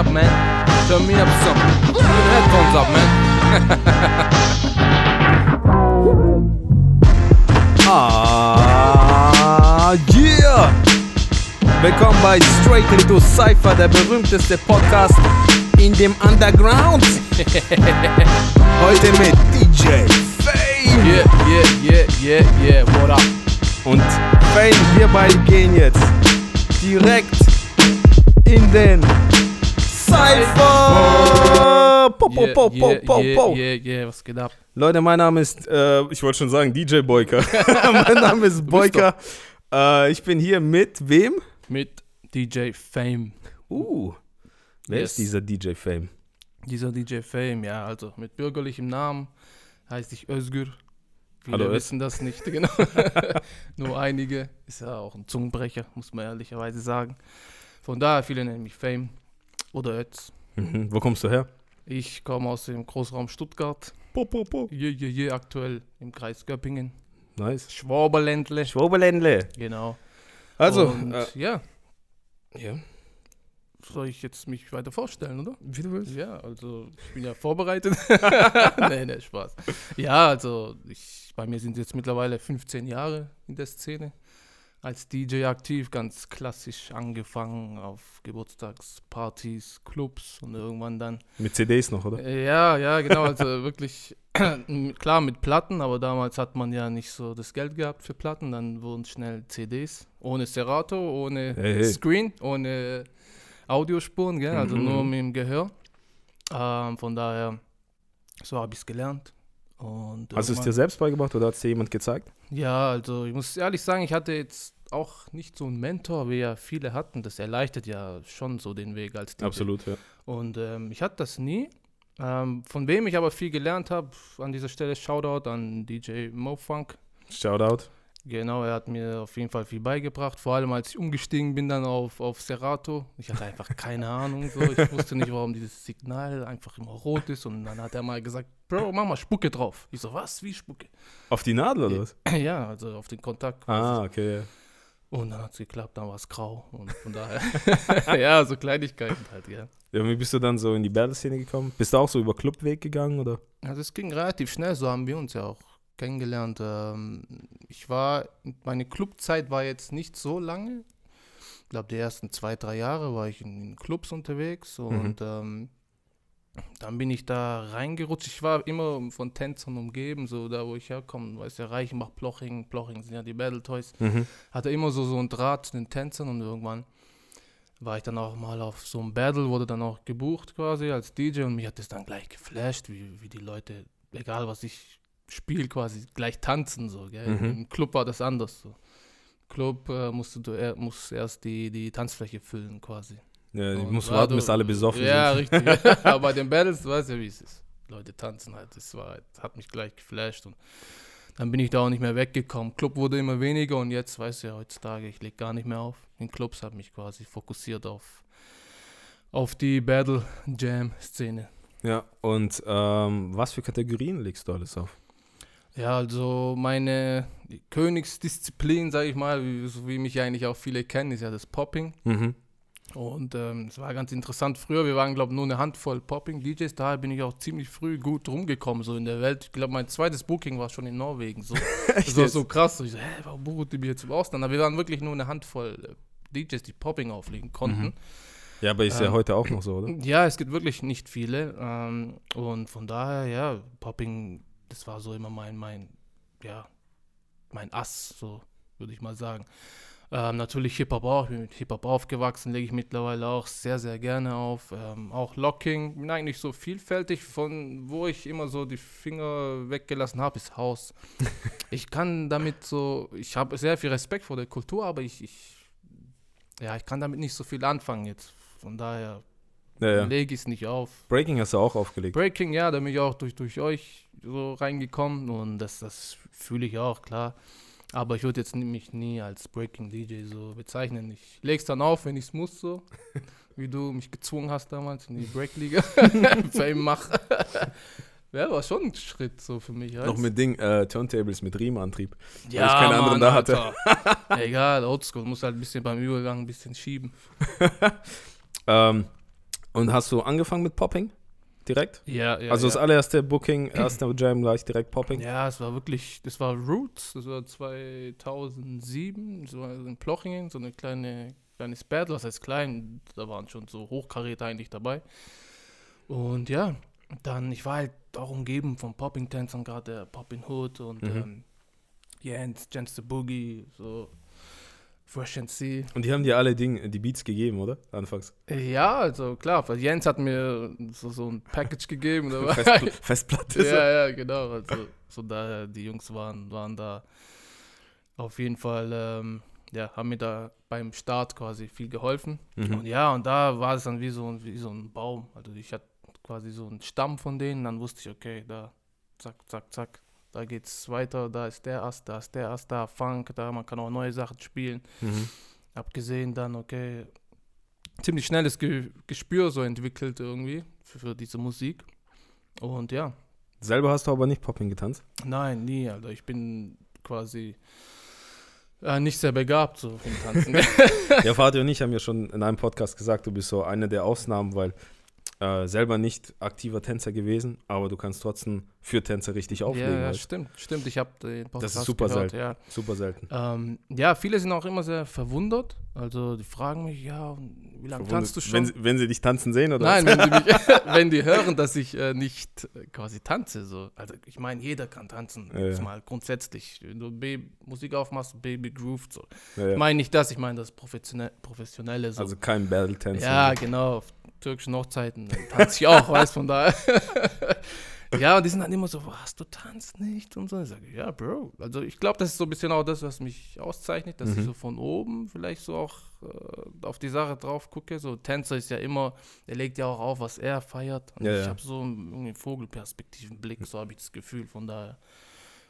up, man. Turn me up some. Put the headphones up, man. Ah, yeah! Willkommen bei Straight into Cypher, der berühmteste Podcast in dem Underground. Heute mit DJ Fame. Yeah, yeah, yeah, yeah, yeah. What up? Und Fame, wir beide gehen jetzt direkt in den Cypher. Po, po, po, po, po, yeah, po. yeah, yeah. Was geht ab? Leute, mein Name ist, äh, ich wollte schon sagen DJ Boyka. mein Name ist Boyka. Äh, ich bin hier mit wem? Mit DJ Fame. Uh, wer Yes. ist dieser DJ Fame? Dieser DJ Fame, ja, also mit bürgerlichem Namen heißt ich Özgür. Viele Hallo, wissen das nicht, genau. Nur einige. Ist ja auch ein Zungenbrecher, muss man ehrlicherweise sagen. Von daher, viele nennen mich Fame oder Öz. Mhm. Wo kommst du her? Ich komme aus dem Großraum Stuttgart. Po, po, po. Je, je, je, aktuell im Kreis Göppingen. Nice. Schwaberländle. Schwobeländle. Genau. Also, Und, äh, ja, ja. soll ich jetzt mich weiter vorstellen, oder? Wie du willst. Ja, also ich bin ja vorbereitet. nee, nee, Spaß. Ja, also ich, bei mir sind jetzt mittlerweile 15 Jahre in der Szene. Als DJ aktiv, ganz klassisch angefangen auf Geburtstagspartys, Clubs und irgendwann dann. Mit CDs noch, oder? Äh, Ja, ja, genau, also wirklich klar mit Platten, aber damals hat man ja nicht so das Geld gehabt für Platten, dann wurden schnell CDs, ohne Serato, ohne Hey, hey. Screen, ohne Audiospuren, gell? also Mhm. nur mit dem Gehör. Ähm, von daher, so habe ich es gelernt. Und Hast du es dir selbst beigebracht oder hat es dir jemand gezeigt? Ja, also ich muss ehrlich sagen, ich hatte jetzt auch nicht so einen Mentor, wie ja viele hatten. Das erleichtert ja schon so den Weg als DJ. Absolut, ja. Und ähm, ich hatte das nie. Ähm, von wem ich aber viel gelernt habe, an dieser Stelle Shoutout an DJ Mofunk. Shoutout. Genau, er hat mir auf jeden Fall viel beigebracht. Vor allem als ich umgestiegen bin dann auf, auf Serato. Ich hatte einfach keine Ahnung. So. Ich wusste nicht, warum dieses Signal einfach immer rot ist. Und dann hat er mal gesagt, Bro, mach mal Spucke drauf. Ich so, was? Wie Spucke? Auf die Nadel oder was? ja, also auf den Kontakt. Ah, okay. ja. Und dann hat es geklappt, dann war es grau. Und von daher, ja, so Kleinigkeiten halt, ja. ja. Wie bist du dann so in die Battle-Szene gekommen? Bist du auch so über Clubweg gegangen oder? Also es ging relativ schnell, so haben wir uns ja auch kennengelernt. Ähm, ich war, meine Clubzeit war jetzt nicht so lange. Ich glaube, die ersten zwei, drei Jahre war ich in, Clubs unterwegs und ähm, dann bin ich da reingerutscht. Ich war immer von Tänzern umgeben, so da wo ich herkomme, weißt du, Reichenbach, Ploching, Ploching sind ja die Battle Toys. Mhm. Hatte immer so, so einen Draht zu den Tänzern und irgendwann war ich dann auch mal auf so einem Battle, wurde dann auch gebucht quasi als DJ und mich hat das dann gleich geflasht, wie, wie die Leute, egal was ich spiele, quasi gleich tanzen so. Gell? Mhm. Im Club war das anders so. Club äh, musst du er, musst erst die, die Tanzfläche füllen quasi. Ja, ich Und muss war warten, bis alle besoffen Ja, sind. richtig. Aber bei den Battles, du weißt ja, wie es ist. Leute tanzen halt. Das war, halt- hat mich gleich geflasht und dann bin ich da auch nicht mehr weggekommen. Club wurde immer weniger und jetzt, weißt du ja, heutzutage, ich leg gar nicht mehr auf. In Clubs habe mich quasi fokussiert auf, auf die Battle Jam Szene. Ja, und ähm, was für Kategorien legst du alles auf? Ja, also meine Königsdisziplin, sage ich mal, wie, so wie mich eigentlich auch viele kennen, ist ja das Popping. Mhm. Und ähm, es war ganz interessant. Früher, wir waren, glaube ich, nur eine Handvoll Popping-DJs. Daher bin ich auch ziemlich früh gut rumgekommen, so in der Welt. Ich glaube, mein zweites Booking war schon in Norwegen. So. das war so krass. So, ich so, hä, warum bucht die mir jetzt im Ausland? Aber wir waren wirklich nur eine Handvoll äh, DJs, die Popping auflegen konnten. Mhm. Ja, aber ist ja Ähm, heute auch noch so, oder? Ja, es gibt wirklich nicht viele. Ähm, und von daher, ja, Popping, das war so immer mein, mein, ja, mein Ass, so würde ich mal sagen. Ähm, natürlich Hip-Hop auch, ich bin mit Hip-Hop aufgewachsen, lege ich mittlerweile auch sehr, sehr gerne auf. Ähm, auch Locking, bin eigentlich so vielfältig, von wo ich immer so die Finger weggelassen habe, ist Haus. ich kann damit so, ich habe sehr viel Respekt vor der Kultur, aber ich, ich, ja, ich kann damit nicht so viel anfangen jetzt. Von daher Ja, ja. lege ich es nicht auf. Breaking hast du auch aufgelegt. Breaking, ja, da bin ich auch durch, durch euch so reingekommen und das, das fühle ich auch, klar. Aber ich würde jetzt nie- mich nie als Breaking DJ so bezeichnen. Ich lege es dann auf, wenn ich es muss, so. Wie du mich gezwungen hast damals in die Break-Liga. Fame mach. Ja, war schon ein Schritt so für mich. Noch weißt? mit Ding, äh, Turntables mit Riemenantrieb. ja, ich keine anderen da hatte. Egal, Oldschool, muss halt ein bisschen beim Übergang ein bisschen schieben. Ähm, Und hast du angefangen mit Popping? Direkt? Ja, ja. also ja. das allererste Booking, erste Jam gleich direkt Popping? Ja, es war wirklich, das war Roots, das war 2007, so in Plochingen, so eine kleine, kleines Battle, was heißt klein, da waren schon so Hochkaräter eigentlich dabei. Und ja, dann, ich war halt auch umgeben von Popping-Tänzern, gerade der Poppin' Hood und Mhm. ähm, Jens, Jens the Boogie, so And Sea. Und die haben dir alle Ding, die Beats gegeben, oder? Anfangs. Ja, also klar, weil Jens hat mir so, so ein Package gegeben. Festpl Festplatte. ja, ja, genau. Also, so daher, die Jungs waren, waren da auf jeden Fall, ähm, ja, haben mir da beim Start quasi viel geholfen. Und Mhm. ja, und da war es dann wie so, ein- wie so ein Baum. Also ich hatte quasi so einen Stamm von denen, dann wusste ich, okay, da, zack, zack, zack, da geht's weiter, da ist der Ast, da ist der Ast, da Funk, da, man kann auch neue Sachen spielen. Mhm. Hab gesehen dann, okay, ziemlich schnelles Ge Gespür so entwickelt irgendwie für, für diese Musik. Und ja, Selber hast du aber nicht Popping getanzt? Nein, nie, Alter. Ich bin quasi äh, nicht sehr begabt so vom Tanzen. ja, Fatih und ich haben ja schon in einem Podcast gesagt, du bist so eine der Ausnahmen, weil äh, selber nicht aktiver Tänzer gewesen, aber du kannst trotzdem für Tänzer richtig auflegen. ja, ja, stimmt, stimmt. Ich habe den Podcast ist super gehört, selten. ja. Super selten. Ähm, ja, viele sind auch immer sehr verwundert. Also die fragen mich, ja, wie lange tanzt du schon? Wenn, sie- wenn sie dich tanzen sehen, oder? Nein, wenn, sie mich, wenn die hören, dass ich äh, nicht äh, quasi tanze. So. Also ich meine, jeder kann tanzen. Ja, ja. mal grundsätzlich. Wenn du B Musik aufmachst, Baby grooved. So. Ja. Ich meine nicht das, ich meine das Professionelle, Professionelle. So. Also kein Battle-Tänzer. Ja, genau, auf türkischen Hochzeiten äh, tanze ich auch, weißt von daher. Ja, und die sind dann immer so, was, du tanzt nicht und so. Ich sage, ja, Bro. Also ich glaube, das ist so ein bisschen auch das, was mich auszeichnet, dass Mhm. ich so von oben vielleicht so auch äh, auf die Sache drauf gucke. So Tänzer ist ja immer, der legt ja auch auf, was er feiert. Und Ja, ich ja. habe so einen Vogelperspektivenblick, so habe ich das Gefühl, von daher.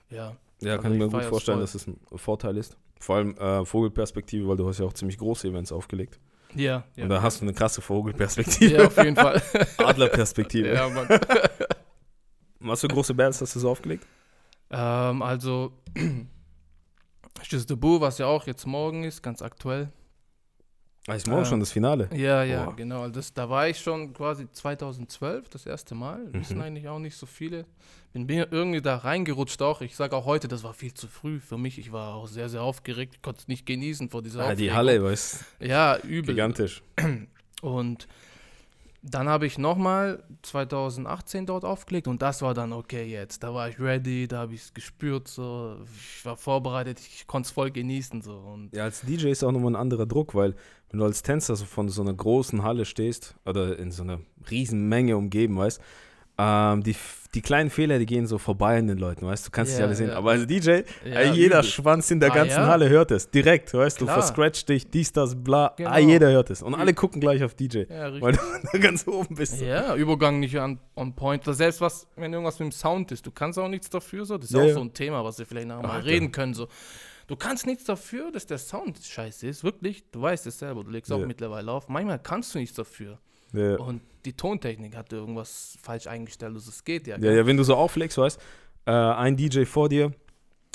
Ja, Ja, Also kann ich mir gut vorstellen, voll. dass es ein Vorteil ist. Vor allem äh, Vogelperspektive, weil du hast ja auch ziemlich große Events aufgelegt. ja, ja. Und da hast du eine krasse Vogelperspektive. ja, auf jeden Fall. Adlerperspektive. ja, Mann. Was für große Bands hast du so aufgelegt? Ähm, also, Just the Boo, was ja auch jetzt morgen ist, ganz aktuell. Ah, ist morgen Ähm, schon das Finale. Ja, ja, Boah. genau. Also Das, da war ich schon quasi 2012 das erste Mal. Wissen Mhm. eigentlich auch nicht so viele. Bin mir irgendwie da reingerutscht auch. Ich sage auch heute, das war viel zu früh für mich. Ich war auch sehr, sehr aufgeregt. Ich konnte es nicht genießen vor dieser Ah, die Aufregung. Halle, weißt Ja, übel. gigantisch. Und dann habe ich nochmal 2018 dort aufgelegt und das war dann okay jetzt. Da war ich ready, da habe ich es gespürt, so. Ich war vorbereitet, ich konnte es voll genießen. So. Und Ja, als DJ ist auch nochmal ein anderer Druck, weil wenn du als Tänzer so von so einer großen Halle stehst oder in so einer riesen Menge umgeben, weißt ähm, die, die kleinen Fehler, die gehen so vorbei an den Leuten, weißt du, kannst es Ja, ja alle sehen. ja. Aber als DJ, ja, jeder übel. Schwanz in der Ah, ganzen ja? Halle hört es. Direkt, weißt du, Klar. verscratcht dich, dies, das, bla. Genau. Ah, jeder hört es. Und alle gucken gleich auf DJ, Ja, weil du da ganz oben bist. Ja, Übergang nicht an, on point. Oder selbst was, wenn irgendwas mit dem Sound ist, du kannst auch nichts dafür. So. Das ist auch so ein Thema, was wir vielleicht nachher mal Alter. reden können. So. Du kannst nichts dafür, dass der Sound scheiße ist. Wirklich, du weißt es selber, du legst auch mittlerweile auf. Manchmal kannst du nichts dafür. Ja. Und die Tontechnik hat irgendwas falsch eingestellt. Also es geht ja. Ja, ja, wenn du so auflegst, weißt, äh, ein DJ vor dir,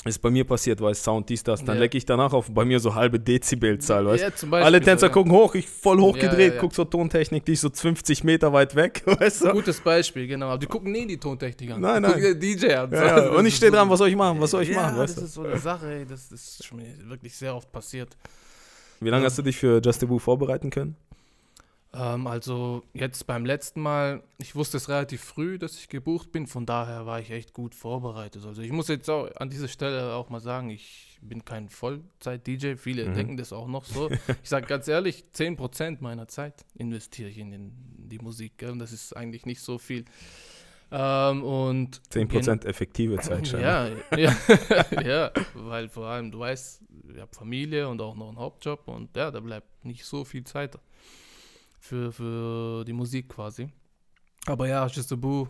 ist bei mir passiert, weißt, Sound, dies, das, dann Ja. lecke ich danach auf bei mir so halbe Dezibelzahl, weißt. Ja, Beispiel Alle so, Tänzer ja. gucken hoch, ich voll hochgedreht, Ja, guck so Tontechnik, die ist so 50 Meter weit weg, weißt du? Gutes Beispiel, genau. Aber die gucken nie die Tontechnik an. Nein, die nein. den DJ an. Ja. Und Das ich stehe so- dran, was soll ich machen, was soll ich machen, weißt das du? ist so eine Sache, ey. Das, das ist schon wirklich sehr oft passiert. Wie lange hast du dich für Just the Boo vorbereiten können? Ähm, also jetzt beim letzten Mal, ich wusste es relativ früh, dass ich gebucht bin, von daher war ich echt gut vorbereitet. Also ich muss jetzt auch an dieser Stelle auch mal sagen, ich bin kein Vollzeit-DJ, viele Mhm. denken das auch noch so. Ich sage ganz ehrlich, 10% meiner Zeit investiere ich in, den, in die Musik gell? und das ist eigentlich nicht so viel. Ähm, und 10% effektive Zeit scheinbar. ja, ja, ja, weil vor allem, du weißt, ich habe Familie und auch noch einen Hauptjob und ja, da bleibt nicht so viel Zeit für, für die Musik quasi. Aber ja, Boo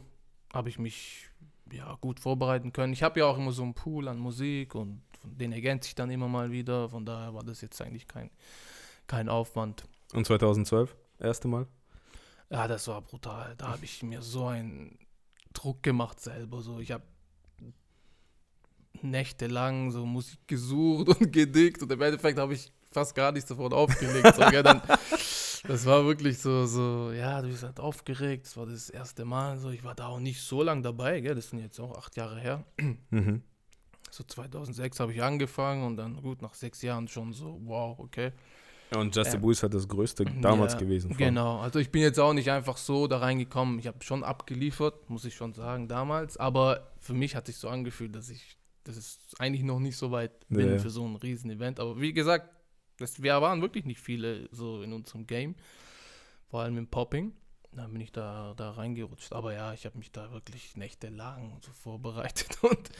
habe ich mich ja, gut vorbereiten können. Ich habe ja auch immer so einen Pool an Musik und den ergänzt sich dann immer mal wieder. Von daher war das jetzt eigentlich kein, kein Aufwand. Und 2012? Erste Mal? Ja, das war brutal. Da habe ich mir so einen Druck gemacht selber. So, ich habe nächtelang so Musik gesucht und gedickt und im Endeffekt habe ich fast gar nichts davon aufgelegt. So, dann Das war wirklich so, so, ja, du bist halt aufgeregt. Das war das erste Mal so. Ich war da auch nicht so lange dabei, gell? Das sind jetzt auch acht Jahre her. Mhm. So 2006 habe ich angefangen und dann gut nach sechs Jahren schon so, wow, okay. Und Just the. Boost hat das größte damals Ja, gewesen. allem. Genau, also ich bin jetzt auch nicht einfach so da reingekommen. Ich habe schon abgeliefert, muss ich schon sagen, damals. Aber für mich hat sich so angefühlt, dass ich, dass es eigentlich noch nicht so weit bin Ja. für so ein Riesen-Event. Aber wie gesagt, das, wir waren wirklich nicht viele so in unserem Game. Vor allem im Popping. Da bin ich da, da reingerutscht. Aber ja, ich habe mich da wirklich nächtelang so vorbereitet. Und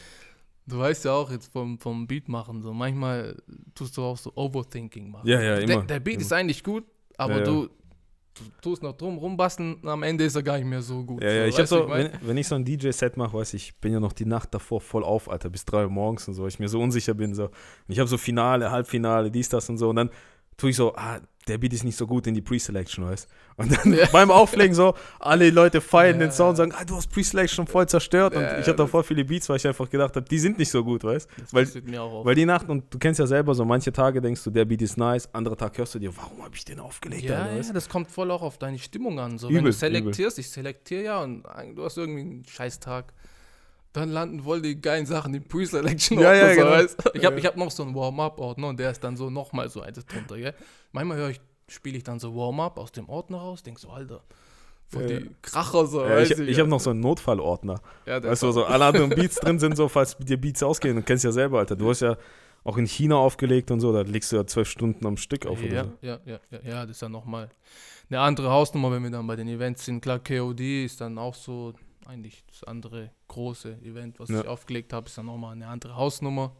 du weißt ja auch jetzt vom, vom Beat machen, so manchmal tust du auch so Overthinking machen. Ja, ja, Der, immer. der Beat immer. ist eigentlich gut, aber Ja, du tust noch drum rumbasteln am Ende ist er gar nicht mehr so gut. Ja, ja, so, ich hab du, so, mein? wenn, wenn ich so ein DJ-Set mache, weiß ich, ich bin ja noch die Nacht davor voll auf, Alter, bis drei Uhr morgens und so, weil ich mir so unsicher bin, so. Und ich habe so Finale, Halbfinale, dies, das und so, und dann tue ich so, ah, der Beat ist nicht so gut in die Pre-Selection, weißt Und dann Ja. beim Auflegen so, alle Leute feiern Ja. den Sound, sagen, ah, du hast Pre-Selection voll zerstört. Und Ja, ich hatte voll viele Beats, weil ich einfach gedacht habe, die sind nicht so gut, weißt Das weil- passiert mir auch auf. Weil die Nacht, und du kennst ja selber so, manche Tage denkst du, der Beat ist nice, andere Tag hörst du dir, warum habe ich den aufgelegt, ja, Alter, ja, das kommt voll auch auf deine Stimmung an. So, wenn du Übel, selektierst, ich selektiere ja und du hast irgendwie einen Scheißtag, dann landen voll die geilen Sachen im Pre-Selection. Ja, Ordner, ja, so, genau. Ich habe Ja. ich hab noch so einen Warm-Up-Ordner und der ist dann so nochmal so eins drunter. Gell? Manchmal höre ich, spiele ich dann so Warm-Up aus dem Ordner raus, denk so, Alter, voll Ja, die ja. Kracher so. Ja, ich du, ich habe noch so einen Notfallordner. ja, Weißt du, so alle anderen Beats drin sind, so falls dir Beats ausgehen. Du kennst ja selber, Alter. Du hast ja auch in China aufgelegt und so, da legst du ja zwölf Stunden am Stück auf ja, oder so. ja, ja, ja, ja, das ist dann nochmal eine andere Hausnummer, wenn wir dann bei den Events sind. Klar, KOD ist dann auch so eigentlich das andere große Event, was Ja. ich aufgelegt habe, ist dann nochmal eine andere Hausnummer.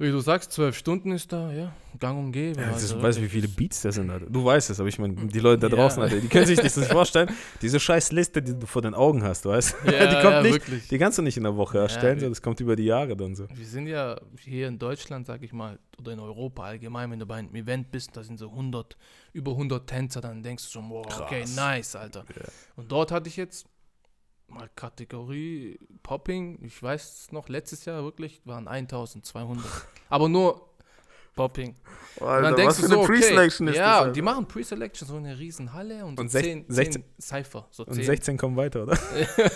Wie du sagst, zwölf Stunden ist da, ja, gang und gäbe. Ja, also du weißt, wie wirklich. viele Beats das sind, Alter. Du weißt es, aber ich meine, die Leute da Ja. draußen, Alter, die können sich das nicht vorstellen. Diese scheiß Liste, die du vor den Augen hast, weißt du? Ja, die kommt ja, nicht, wirklich. die kannst du nicht in der Woche erstellen, wir- so, das kommt über die Jahre dann so. Wir sind ja hier in Deutschland, sag ich mal, oder in Europa allgemein, wenn du bei einem Event bist, da sind so 100, über 100 Tänzer, dann denkst du schon, wow, okay, nice, Alter. Und dort hatte ich jetzt mal Kategorie Popping, ich weiß es noch, letztes Jahr wirklich waren 1200. Aber nur Popping. Und dann denkst du so, okay, ja, und die machen Pre-Selection, so eine riesen Halle und, Und so sech- 10, 16 10 Cypher, so Und 10. 16 kommen weiter, oder?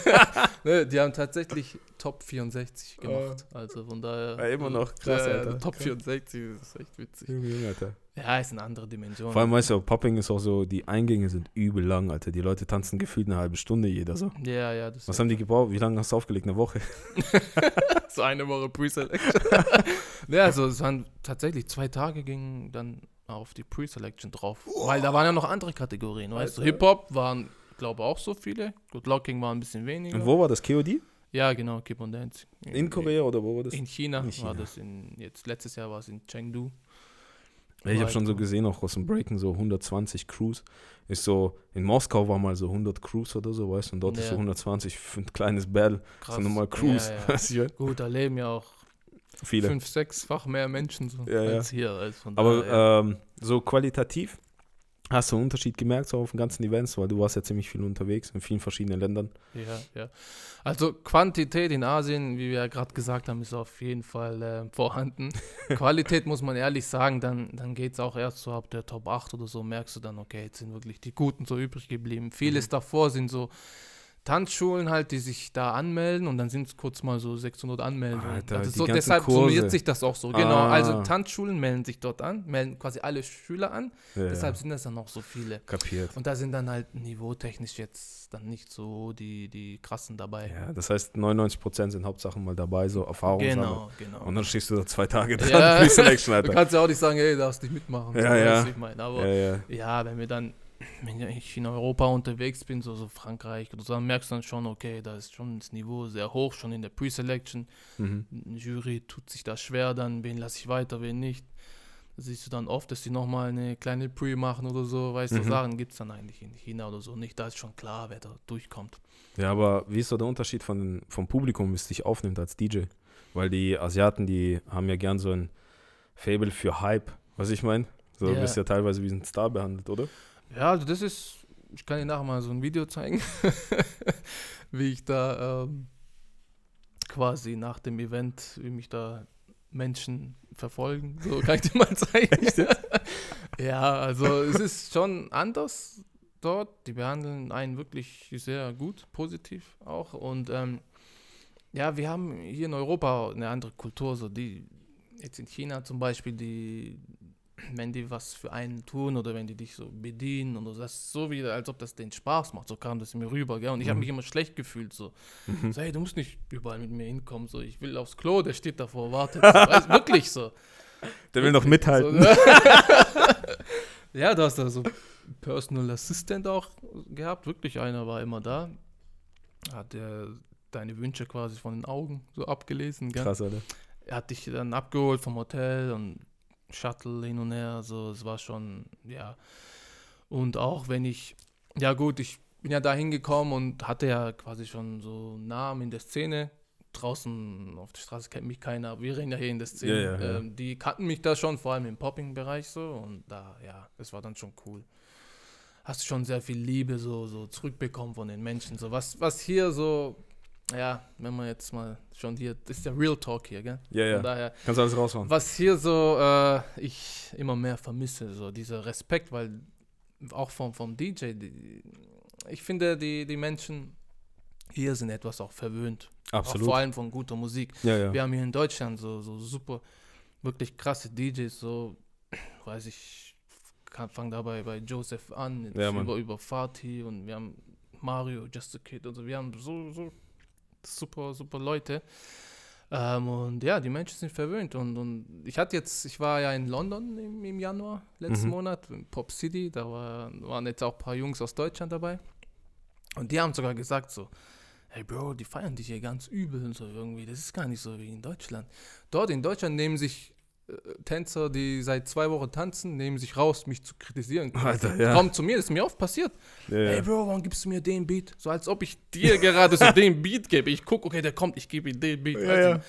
ne, die haben tatsächlich Top 64 gemacht. Also von daher. Ja, immer noch krass, äh, Alter. Top 64 das ist echt witzig. Junge, Junge, Alter. Ja, ist eine andere Dimension. Vor allem, weißt du, Popping ist auch so, die Eingänge sind übel lang, Alter. Die Leute tanzen gefühlt eine halbe Stunde jeder so. ja, ja, das Was haben die gebraucht? Wie lange hast du aufgelegt? Eine Woche? so eine Woche Pre-Selection. ja, also es waren tatsächlich zwei Tage gingen dann auf die Pre-Selection drauf. Weil da waren ja noch andere Kategorien, weißt du. Hip-Hop waren, glaube auch so viele. Good Locking war ein bisschen weniger. Und wo war das? KOD? Ja, genau, Keep on Dance. In Korea oder wo war das? In China, In war China. das in, jetzt letztes Jahr war es in Chengdu. Ja, ich habe schon so gesehen, auch aus dem Breaken, so 120 Crews. Ist so, in Moskau war mal so 100 Crews oder so, weißt du, und dort ist Ja. so 120 für ein kleines Battle. Krass. So nochmal Crews. Ja, ja. Weißt du, Gut, da leben ja auch viele. fünf, sechsfach mehr Menschen so als hier. Von Aber ähm, so qualitativ hast du einen Unterschied gemerkt, so auf den ganzen Events, weil du warst ja ziemlich viel unterwegs in vielen verschiedenen Ländern. ja, ja. Also Quantität in Asien, wie wir ja gerade gesagt haben, ist auf jeden Fall äh, vorhanden. Qualität muss man ehrlich sagen, dann, dann geht es auch erst so ab der Top 8 oder so, merkst du dann, okay, jetzt sind wirklich die Guten so übrig geblieben. Vieles Mhm. davor sind so Tanzschulen halt, die sich da anmelden und dann sind es kurz mal so 600 Anmeldungen. Alter, also die so, deshalb Kurse. summiert sich das auch so. Genau, Ah. also Tanzschulen melden sich dort an, melden quasi alle Schüler an, Ja, deshalb sind das dann auch so viele. Kapiert. Und da sind dann halt niveautechnisch jetzt dann nicht so die, die krassen dabei. Ja, das heißt, 99% sind Hauptsache mal dabei, so Erfahrung genau, genau. Und dann stehst du da zwei Tage dran, Ja. Du kannst ja auch nicht sagen, hey, darfst nicht mitmachen. Ja, so, ja. Ich meine, aber Ja, ja. ja, wenn wir dann, wenn ich in Europa unterwegs bin, so, so Frankreich oder so, dann merkst du dann schon, okay, da ist schon das Niveau sehr hoch, schon in der Pre-Selection. Mhm. Jury tut sich da schwer, dann wen lasse ich weiter, wen nicht. Da siehst du dann oft, dass die nochmal eine kleine Pre machen oder so, weißt du, Mhm. Sachen gibt es dann eigentlich in China oder so nicht. Da ist schon klar, wer da durchkommt. Ja, aber wie ist so der Unterschied von vom Publikum, wie es dich aufnimmt als DJ? Weil die Asiaten, die haben ja gern so ein Fable für Hype, was ich meine. So, du Ja. bist ja teilweise wie ein Star behandelt, oder? Ja, also das ist, ich kann dir nachher mal so ein Video zeigen, wie ich da ähm, quasi nach dem Event, wie mich da Menschen verfolgen. So kann ich dir mal zeigen. ja, also es ist schon anders dort. Die behandeln einen wirklich sehr gut, positiv auch. Und ähm, ja, wir haben hier in Europa eine andere Kultur. So die jetzt in China zum Beispiel, die wenn die was für einen tun oder wenn die dich so bedienen und das ist so wieder, als ob das den Spaß macht. So kam das mir rüber, gell? Und ich habe Mhm. mich immer schlecht gefühlt, so. Mhm. so. Hey, du musst nicht überall mit mir hinkommen, so. Ich will aufs Klo, der steht davor, wartet. So. Weißt, wirklich so. Der will noch mithalten. So, ja, du hast da so Personal Assistant auch gehabt, wirklich einer war immer da. Hat der deine Wünsche quasi von den Augen so abgelesen, gell? Krass, Alter. er hat dich dann abgeholt vom Hotel und Shuttle hin und her, so, es war schon, ja. Und auch wenn ich, ja gut, ich bin ja da hingekommen und hatte ja quasi schon so einen Namen in der Szene. Draußen auf der Straße kennt mich keiner, wir reden ja hier in der Szene. Ja, ja, ja. Ähm, die kannten mich da schon, vor allem im Popping-Bereich so. Und da, ja, das war dann schon cool. Hast schon sehr viel Liebe so, so zurückbekommen von den Menschen. So was, was hier so, ja, wenn man jetzt mal schon hier, das ist der Real Talk hier, gell? Ja, ja. Von daher, Kannst alles raushauen. was hier so äh, ich immer mehr vermisse, so dieser Respekt, weil auch vom, vom DJ, die, ich finde, die, die Menschen hier sind etwas auch verwöhnt. Auch Absolut. vor allem von guter Musik. Ja, ja. Wir haben hier in Deutschland so, so super, wirklich krasse DJs, so, weiß ich, kann, fang dabei bei Joseph an, Ja, über, über Fatih und wir haben Mario, Just a Kid und so, wir haben so, so super, super Leute. Ähm, und ja, die Menschen sind verwöhnt und, und ich hatte jetzt, ich war ja in London im, im Januar, letzten Mhm. Monat, in Pop City, da war, waren jetzt auch ein paar Jungs aus Deutschland dabei und die haben sogar gesagt so, hey Bro, die feiern dich hier ganz übel und so irgendwie. Das ist gar nicht so wie in Deutschland. Dort in Deutschland nehmen sich Tänzer, die seit zwei Wochen tanzen, nehmen sich raus, mich zu kritisieren. Alter, ja. Kommen zu mir, das ist mir oft passiert. ja, Hey ja. Bro, warum gibst du mir den Beat? So als ob ich dir gerade so den Beat gebe. Ich gucke, okay, der kommt, ich gebe ihm den Beat. Ja, ja.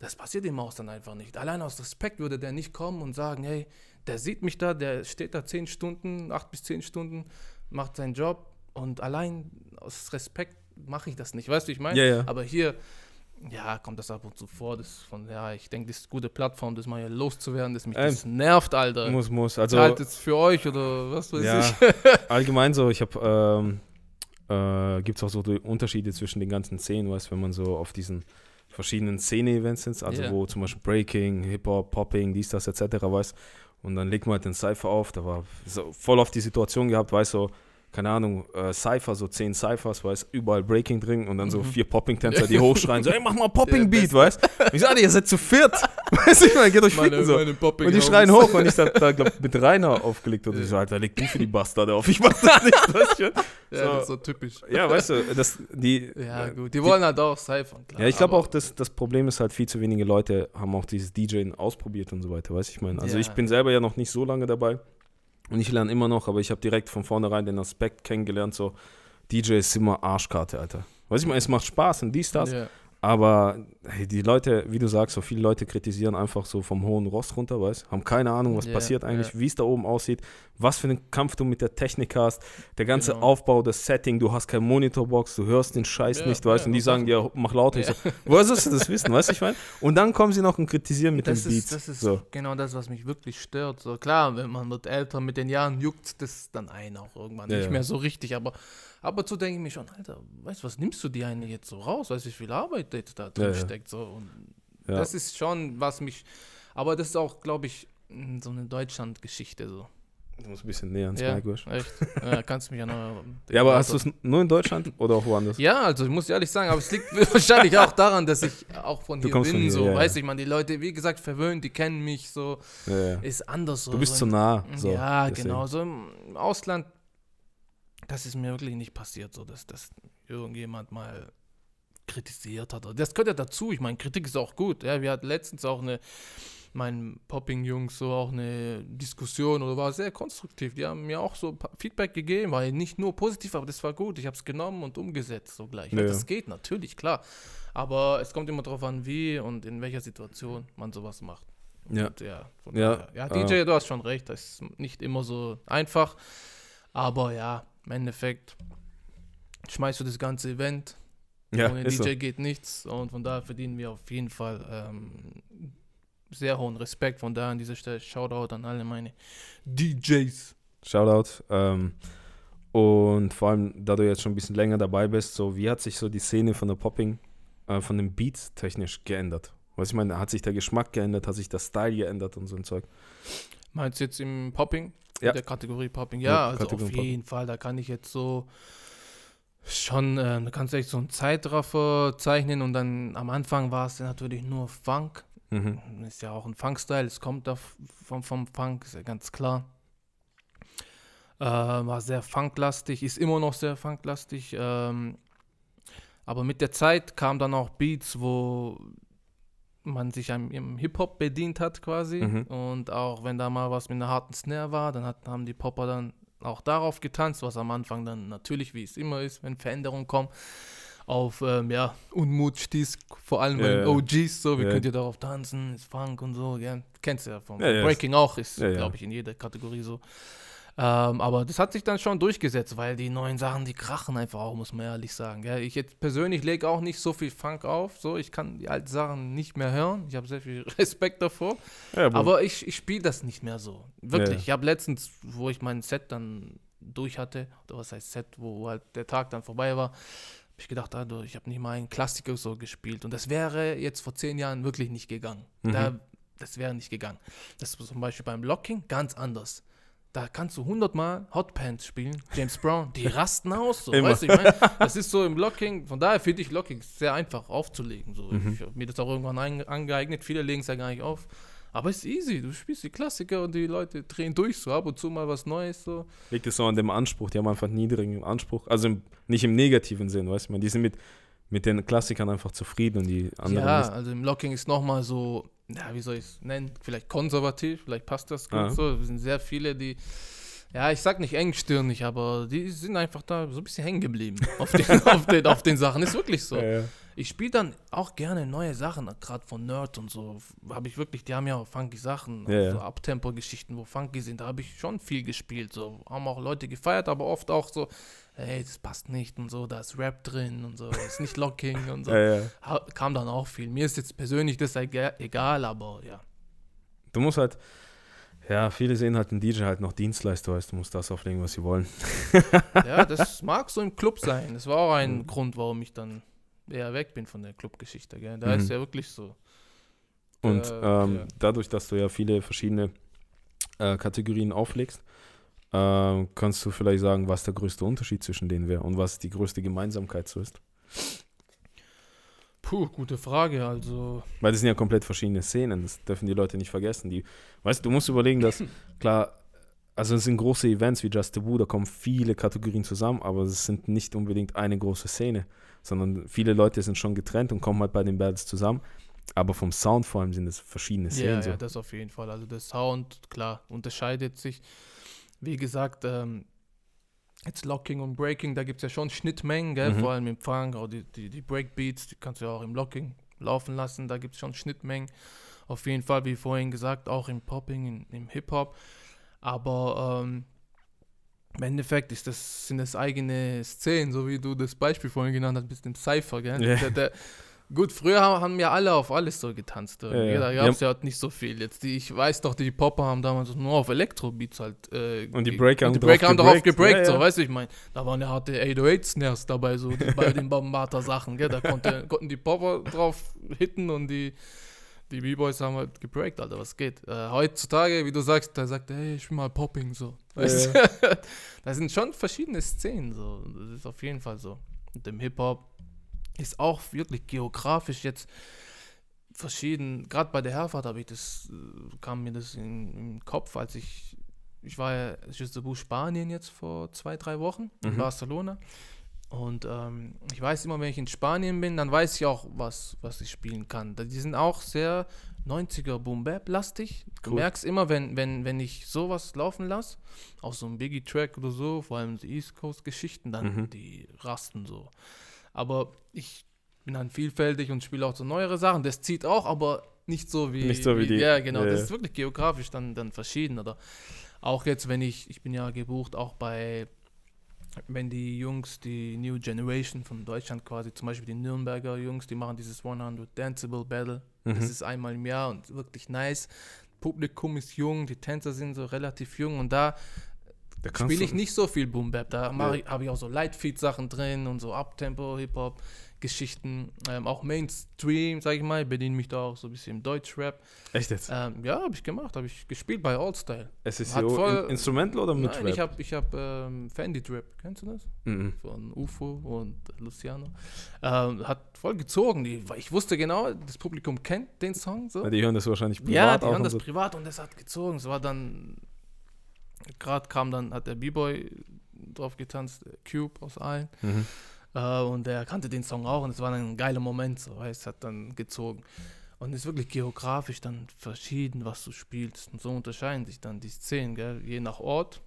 Das passiert dem Maus dann einfach nicht. Allein aus Respekt würde der nicht kommen und sagen, hey, der sieht mich da, der steht da zehn Stunden, acht bis zehn Stunden, macht seinen Job und allein aus Respekt mache ich das nicht. Weißt du, ich meine? Ja, ja. Aber hier, ja, kommt das ab und zu vor. Das von, ja, ich denke, das ist eine gute Plattform, das mal hier loszuwerden, das mich Ähm, das nervt, Alter. Muss, muss. Also, halt jetzt für euch oder was weiß ja, ich. allgemein so, ich habe, ähm, äh, gibt es auch so Unterschiede zwischen den ganzen Szenen, weißt du, wenn man so auf diesen verschiedenen Szene-Events ist, also Ja. wo zum Beispiel Breaking, Hip-Hop, Popping, dies, das etc., weißt und dann legt man halt den Cypher auf, da war so voll auf die Situation gehabt, weißt du, so, keine Ahnung, äh, Cypher, so zehn Cyphers, weißt überall Breaking drin und dann so Mhm. vier Popping-Tänzer, die hochschreien, so, ey, mach mal Popping-Beat, weißt du? Ich sage, ihr seid zu viert, weißt du, ich meine, geht euch ficken, so. Und die schreien hoch und ich hab da, glaub, mit Rainer aufgelegt und ich so, Alter, leg du für die Bastarde auf, ich mach das nicht, weißt du? Ja, So. das ist so typisch. Ja, weißt du, das, die, Ja, gut. Die wollen halt auch Cyphern, klar. ja, ich glaube auch, dass das Problem ist halt, viel zu wenige Leute haben auch dieses DJing ausprobiert und so weiter, weißt du, ich meine. Also Ja. ich bin selber ja noch nicht so lange dabei und ich lerne immer noch, aber ich habe direkt von vornherein den Aspekt kennengelernt, so, DJ ist immer Arschkarte, Alter. Weißt du, ich meine, es macht Spaß und dies, das, Ja. aber die Leute, wie du sagst, so viele Leute kritisieren einfach so vom hohen Ross runter, weißt haben keine Ahnung, was Ja, passiert eigentlich, ja. wie es da oben aussieht, was für einen Kampf du mit der Technik hast, der ganze Genau. Aufbau, das Setting, du hast keine Monitorbox, du hörst den Scheiß Ja, nicht, weißt ja, und die sagen dir, mach lauter. Ich so, woher sollst du das wissen, weißt du, ich meine? Und dann kommen sie noch und kritisieren mit Das Beats. ist, das ist so. genau das, was mich wirklich stört. So klar, wenn man wird älter, mit den Jahren juckt das dann ein auch irgendwann Ja, nicht ja. mehr so richtig. Aber ab und zu denke ich mir schon, Alter, weißt du, was nimmst du dir eigentlich jetzt so raus? Weißt du, wie viel Arbeit jetzt da drin Ja, ja. Steckt? So. Und Ja. Das ist schon, was mich. Aber das ist auch, glaube ich, m, so eine Deutschland-Geschichte. So. Du musst ein bisschen näher ans Ja, Mic, echt. ja, kannst du mich ja noch. Ja, aber hast du es nur in Deutschland oder auch woanders? Ja, also ich muss ehrlich sagen, aber es liegt wahrscheinlich auch daran, dass ich auch von hier bin, von hier, so, ja, ja. weiß ich, man, die Leute, wie gesagt, verwöhnt, die kennen mich so, Ja, ja. ist anders so. Du bist so zu nah. So, ja, deswegen. genau, so im Ausland, das ist mir wirklich nicht passiert, so, dass, dass irgendjemand mal kritisiert hat. Das gehört ja dazu, ich meine, Kritik ist auch gut, ja, wir hatten letztens auch eine, meinen Popping-Jungs so auch eine Diskussion oder war sehr konstruktiv, die haben mir auch so Feedback gegeben, war nicht nur positiv, aber das war gut, ich habe es genommen und umgesetzt so gleich, Ja. das geht natürlich, klar, aber es kommt immer darauf an, wie und in welcher Situation man sowas macht. Ja. Und ja, Ja, ja, DJ, du hast schon recht, das ist nicht immer so einfach. Aber ja, im Endeffekt schmeißt du das ganze Event. Ja, Ohne DJ so. geht nichts. Und von daher verdienen wir auf jeden Fall ähm, sehr hohen Respekt. Von daher an dieser Stelle Shoutout an alle meine DJs. Shoutout. Ähm, und vor allem, da du jetzt schon ein bisschen länger dabei bist, so wie hat sich so die Szene von der Popping, äh, von den Beats technisch geändert? Was ich meine, hat sich der Geschmack geändert, hat sich der Style geändert und so ein Zeug? Meinst du jetzt im Popping? Ja. Der Kategorie Popping? Ja, Ja, also Kategorie auf Popping. jeden Fall. Da kann ich jetzt so schon, äh, da kannst du echt so einen Zeitraffer zeichnen und dann am Anfang war es natürlich nur Funk. Mhm. Ist ja auch ein Funk-Style, es kommt da vom, vom Funk, ist ja ganz klar. Äh, war sehr funklastig, ist immer noch sehr funklastig. Ähm, aber mit der Zeit kamen dann auch Beats, wo man sich am, im Hip-Hop bedient hat quasi. Mhm. Und auch wenn da mal was mit einer harten Snare war, dann hat, haben die Popper dann auch darauf getanzt, was am Anfang dann natürlich, wie es immer ist, wenn Veränderungen kommen, auf ähm, ja, Unmut stieß, vor allem bei den. OGs, so, wie Ja. könnt ihr darauf tanzen, ist Funk und so, ja, kennst du ja ja. Breaking auch, ist, glaube ich, in jeder Kategorie so. Ähm, aber das hat sich dann schon durchgesetzt, weil die neuen Sachen, die krachen einfach auch, muss man ehrlich sagen. Gell? Ich jetzt persönlich lege auch nicht so viel Funk auf, so, ich kann die alten Sachen nicht mehr hören, ich habe sehr viel Respekt davor. Ja, aber, Aber ich, ich spiele das nicht mehr so. Wirklich. Ja. Ich habe letztens, wo ich mein Set dann durch hatte, oder was heißt Set, wo halt der Tag dann vorbei war, habe ich gedacht, also, ich habe nicht mal einen Klassiker so gespielt. Und das wäre jetzt vor zehn Jahren wirklich nicht gegangen. Mhm. Da, das wäre nicht gegangen. Das ist zum Beispiel beim Locking ganz anders. Da kannst du hundertmal Hot Pants spielen, James Brown, die rasten aus, so, weißt du, ich meine, das ist so im Locking, von daher finde ich Locking sehr einfach aufzulegen, so. Mhm. Ich habe mir das auch irgendwann ein, angeeignet, viele legen es ja gar nicht auf, aber es ist easy, du spielst die Klassiker und die Leute drehen durch, so ab und zu mal was Neues, so. liegt es so an dem Anspruch, die haben einfach niedrigen Anspruch, also im, nicht im negativen Sinn, weißt du, ich meine, die sind mit, mit den Klassikern einfach zufrieden und die anderen ja, also im Locking ist nochmal so, ja, wie soll ich es nennen? Vielleicht konservativ, vielleicht passt das gut Ah. so. Es sind sehr viele, die, ja, ich sag nicht engstirnig, aber die sind einfach da so ein bisschen hängen geblieben auf den, auf den, auf den Sachen. Ist wirklich so. Ja, ja. Ich spiele dann auch gerne neue Sachen, gerade von Nerd und so. Habe ich wirklich, die haben ja auch funky Sachen, Ja, ja. so Abtempo-Geschichten, wo funky sind. Da habe ich schon viel gespielt. So haben auch Leute gefeiert, aber oft auch so, hey, das passt nicht und so, da ist Rap drin und so, ist nicht Locking und so. Ja, ja. Kam dann auch viel. Mir ist jetzt persönlich das ega- egal, aber ja. Du musst halt, ja, viele sehen halt einen DJ halt noch Dienstleister, weißt du, musst das auflegen, was sie wollen. Ja, das mag so im Club sein. Das war auch ein Mhm. Grund, warum ich dann eher weg bin von der Clubgeschichte. Gell? Da Mhm. ist ja wirklich so. Und Äh, ähm, ja. dadurch, dass du ja viele verschiedene äh, Kategorien auflegst, ähm, kannst du vielleicht sagen, was der größte Unterschied zwischen denen wäre und was die größte Gemeinsamkeit so ist. Puh, gute Frage. Also, Weil das sind ja komplett verschiedene Szenen, das dürfen die Leute nicht vergessen. Die, weißt du, du musst überlegen, dass, klar, also es sind große Events wie Just the Woo, da kommen viele Kategorien zusammen, aber es sind nicht unbedingt eine große Szene, sondern viele Leute sind schon getrennt und kommen halt bei den Battles zusammen. Aber vom Sound vor allem sind es verschiedene ja, Szenen. so. ja, das auf jeden Fall. Also, der Sound, klar, unterscheidet sich. Wie gesagt, ähm, jetzt Locking und Breaking, da gibt es ja schon Schnittmengen, gell? Mhm. vor allem im Funk, auch die, die, die Breakbeats, die kannst du ja auch im Locking laufen lassen, da gibt es schon Schnittmengen. Auf jeden Fall, wie vorhin gesagt, auch im Popping, in, im Hip-Hop. Aber ähm, im Endeffekt ist das, sind das eigene Szenen, so wie du das Beispiel vorhin genannt hast, mit dem Cypher, gell? Ja. Der, der, gut, früher haben, ja alle auf alles so getanzt. Ja, ja. Da Ja. gab es ja nicht so viel. Jetzt die, ich weiß doch, die Popper haben damals nur auf Elektrobeats halt. Äh, Und die Breaker und die haben Breaker haben darauf gebreakt. Ja, so, ja. weißt du, ich meine, da waren ja harte 808-Snares dabei, so bei den Bombata-Sachen, gell? Da konnte, konnten die Popper drauf hitten und die, die B-Boys haben halt gebreakt, Alter, was geht. Äh, heutzutage, wie du sagst, da sagt er, hey, ich will mal Popping, so. Weißt du? da sind schon verschiedene Szenen, so. Das ist auf jeden Fall so. Und im Hip-Hop ist auch wirklich geografisch jetzt verschieden. Gerade bei der Herfahrt habe ich das, äh, kam mir das in, in den Kopf, als ich, ich war ja Justebu Spanien jetzt vor zwei, drei Wochen in Mhm. Barcelona. Und ähm, ich weiß immer, wenn ich in Spanien bin, dann weiß ich auch, was, was ich spielen kann. Die sind auch sehr 90er Boom Bap lastig. Du Cool. merkst immer, wenn, wenn, wenn ich sowas laufen lasse, auch so ein Biggie Track oder so, vor allem die East Coast Geschichten, dann Mhm. die rasten so. Aber ich bin dann vielfältig und spiele auch so neuere Sachen. Das zieht auch, aber nicht so wie. Nicht so wie die- Ja, genau. ja, das ist wirklich geografisch dann, dann verschieden. Oder auch jetzt, wenn ich, ich bin ja gebucht auch bei wenn die Jungs, die New Generation von Deutschland quasi, zum Beispiel die Nürnberger Jungs, die machen dieses 100 Danceable Battle. Mhm. Das ist einmal im Jahr und wirklich nice. Publikum ist jung, die Tänzer sind so relativ jung und da spiele ich nicht so viel Boom Bap. Da Ja. habe ich auch so Lightfeed-Sachen drin und so Uptempo, Hip-Hop-Geschichten. Ähm, auch Mainstream, sag ich mal, bediene mich da auch so ein bisschen im Deutschrap. Echt jetzt? Ähm, ja, habe ich gemacht, habe ich gespielt bei Allstyle. Hat voll- in, Instrumental oder mit Nein, Rap? ich habe ich hab, ähm, Fendi Drip, kennst du das? Mhm. Von UFO und Luciano. Ähm, hat voll gezogen. Die, ich wusste genau, das Publikum kennt den Song. So. Ja, die hören das wahrscheinlich privat Ja, die hören das so. privat und das hat gezogen. Es war dann, gerade kam dann, hat der B-Boy drauf getanzt, Cube aus Aalen. Mhm. Äh, und der kannte den Song auch und es war ein geiler Moment, so, weißt, hat dann gezogen. Und es ist wirklich geografisch dann verschieden, was du spielst. Und so unterscheiden sich dann die Szenen, gell? je nach Ort,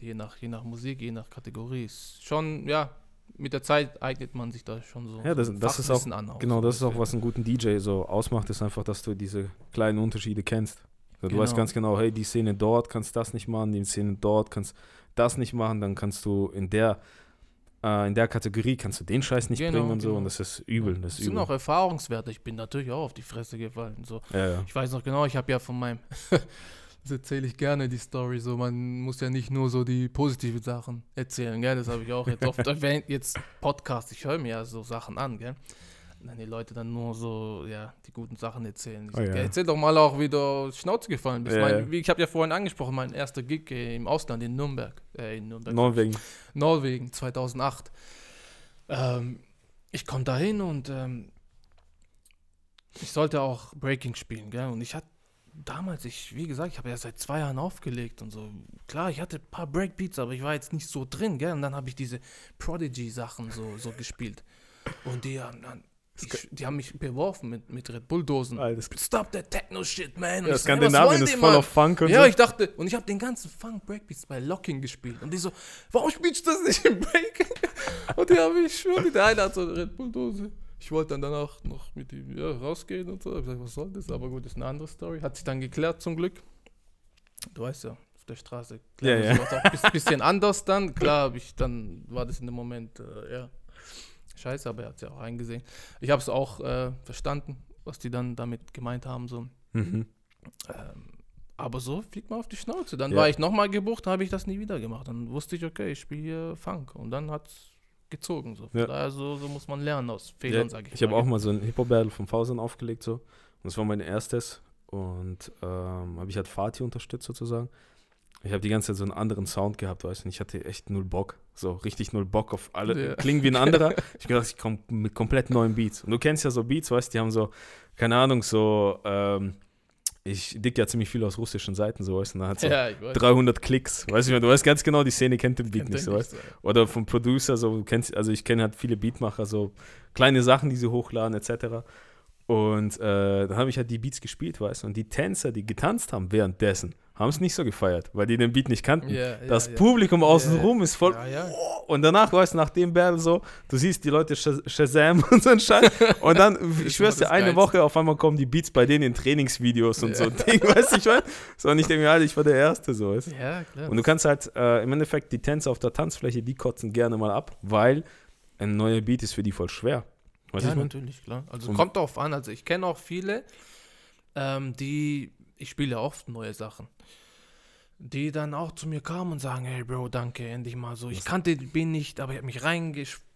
je nach, je nach Musik, je nach Kategorie. Ist schon, ja, mit der Zeit eignet man sich da schon so. Ja, das- das ist auch- an. Genau, so das ist auch, was einen guten DJ so ausmacht, ist einfach, dass du diese kleinen Unterschiede kennst. Du weißt Genau. ganz genau, hey, die Szene dort kannst das nicht machen, die Szene dort kannst das nicht machen, dann kannst du in der äh, in der Kategorie kannst du den Scheiß nicht Genau, bringen und so genau. und das ist übel, das Das ist sind übel. auch Erfahrungswerte. Ich bin natürlich auch auf die Fresse gefallen. So. ja, ja. Ich weiß noch genau, ich habe ja von meinem, das erzähle ich gerne, die Story, so man muss ja nicht nur so die positiven Sachen erzählen, gell? das habe ich auch jetzt oft erwähnt, jetzt Podcast, ich höre mir ja so Sachen an, gell? Wenn die Leute dann nur so, ja, die guten Sachen erzählen. Ich Oh sag, ja. ja, erzähl doch mal auch, wie du Schnauze gefallen bist. Ja, mein, wie, ich habe ja vorhin angesprochen, mein erster Gig äh, im Ausland in Nürnberg, äh, in Nürnberg, Norwegen. Norwegen 2008. Ähm, ich komme da hin und ähm, ich sollte auch Breaking spielen, gell? Und ich hatte damals, ich, wie gesagt, ich habe ja seit zwei Jahren aufgelegt und so. Klar, ich hatte ein paar Breakbeats, aber ich war jetzt nicht so drin, gell? Und dann habe ich diese Prodigy-Sachen so, so gespielt. Und die haben dann. Ich, die haben mich beworfen mit, mit Red Bull-Dosen. Stop that Techno-Shit, man. Und Ja, ich sag, "Ey, was Skandinavien wollen ist voll Mann?" auf Funk und Ja, so. ich dachte, und ich habe den ganzen Funk Breakbeats bei Locking gespielt. Und die so, warum spielst du das nicht im Break? und die habe ich schon, der eine hat so eine Red Bull-Dose. Ich wollte dann danach noch mit ihm ja, rausgehen und so. Ich gesagt, was soll das? Aber gut, das ist eine andere Story. Hat sich dann geklärt zum Glück. Du weißt ja, auf der Straße. Ja, Klar, ja. war auch ein bis- bisschen anders dann. Klar, ich dann war das in dem Moment, äh, ja, scheiße, aber er hat es ja auch eingesehen. Ich habe es auch äh, verstanden, was die dann damit gemeint haben. So. Mhm. Ähm, aber so fliegt man auf die Schnauze. Dann Ja. war ich nochmal gebucht, habe ich das nie wieder gemacht. Dann wusste ich, okay, ich spiele hier Funk. Und dann hat es gezogen. So. Von Ja. daher, so, so muss man lernen aus Ja, Fehlern, sage ich ich habe auch mal so ein Hip-Hop-Battle vom Fausern aufgelegt so. Und das war mein erstes. Und ähm, habe ich halt Fatih unterstützt sozusagen. Ich habe die ganze Zeit so einen anderen Sound gehabt, weißt du, und ich hatte echt null Bock. So richtig null Bock auf alle. Ja. Klingen wie ein anderer. ich hab gedacht, ich komme mit komplett neuen Beats. Und du kennst ja so Beats, weißt du, die haben so, keine Ahnung, so, ähm, ich dick ja ziemlich viel aus russischen Seiten, so, weißt du, und dann hat so Ja, ich weiß. 300 Klicks, weißt du, du weißt ganz genau, die Szene kennt den Beat Kennt nicht, so, weißt du. Oder vom Producer, so, du kennst, also ich kenne halt viele Beatmacher, so kleine Sachen, die sie hochladen, etc. Und äh, dann habe ich halt die Beats gespielt, weißt du, und die Tänzer, die getanzt haben währenddessen, haben es nicht so gefeiert, weil die den Beat nicht kannten. Ja, ja, das ja. Publikum außenrum ist voll. Ja. Und danach, weißt du, nach dem Battle so, du siehst die Leute Shaz- Shazam und so ein Scheiß. Und dann, ich schwör's dir, eine Geilste. Woche auf einmal kommen die Beats bei denen in Trainingsvideos und so ein Ding, weißt du, ich weiß. So, und ich denke mir, Alter, ich war der Erste, so, weißt ja, klar. Und du kannst halt äh, im Endeffekt die Tänzer auf der Tanzfläche, die kotzen gerne mal ab, weil ein neuer Beat ist für die voll schwer. Weißt ja, natürlich, klar. Also Und- kommt drauf an. Also ich kenne auch viele, ähm, die, ich spiele oft neue Sachen, die dann auch zu mir kamen und sagen, hey Bro, danke, endlich mal so. Ich kannte den nicht, aber ich habe mich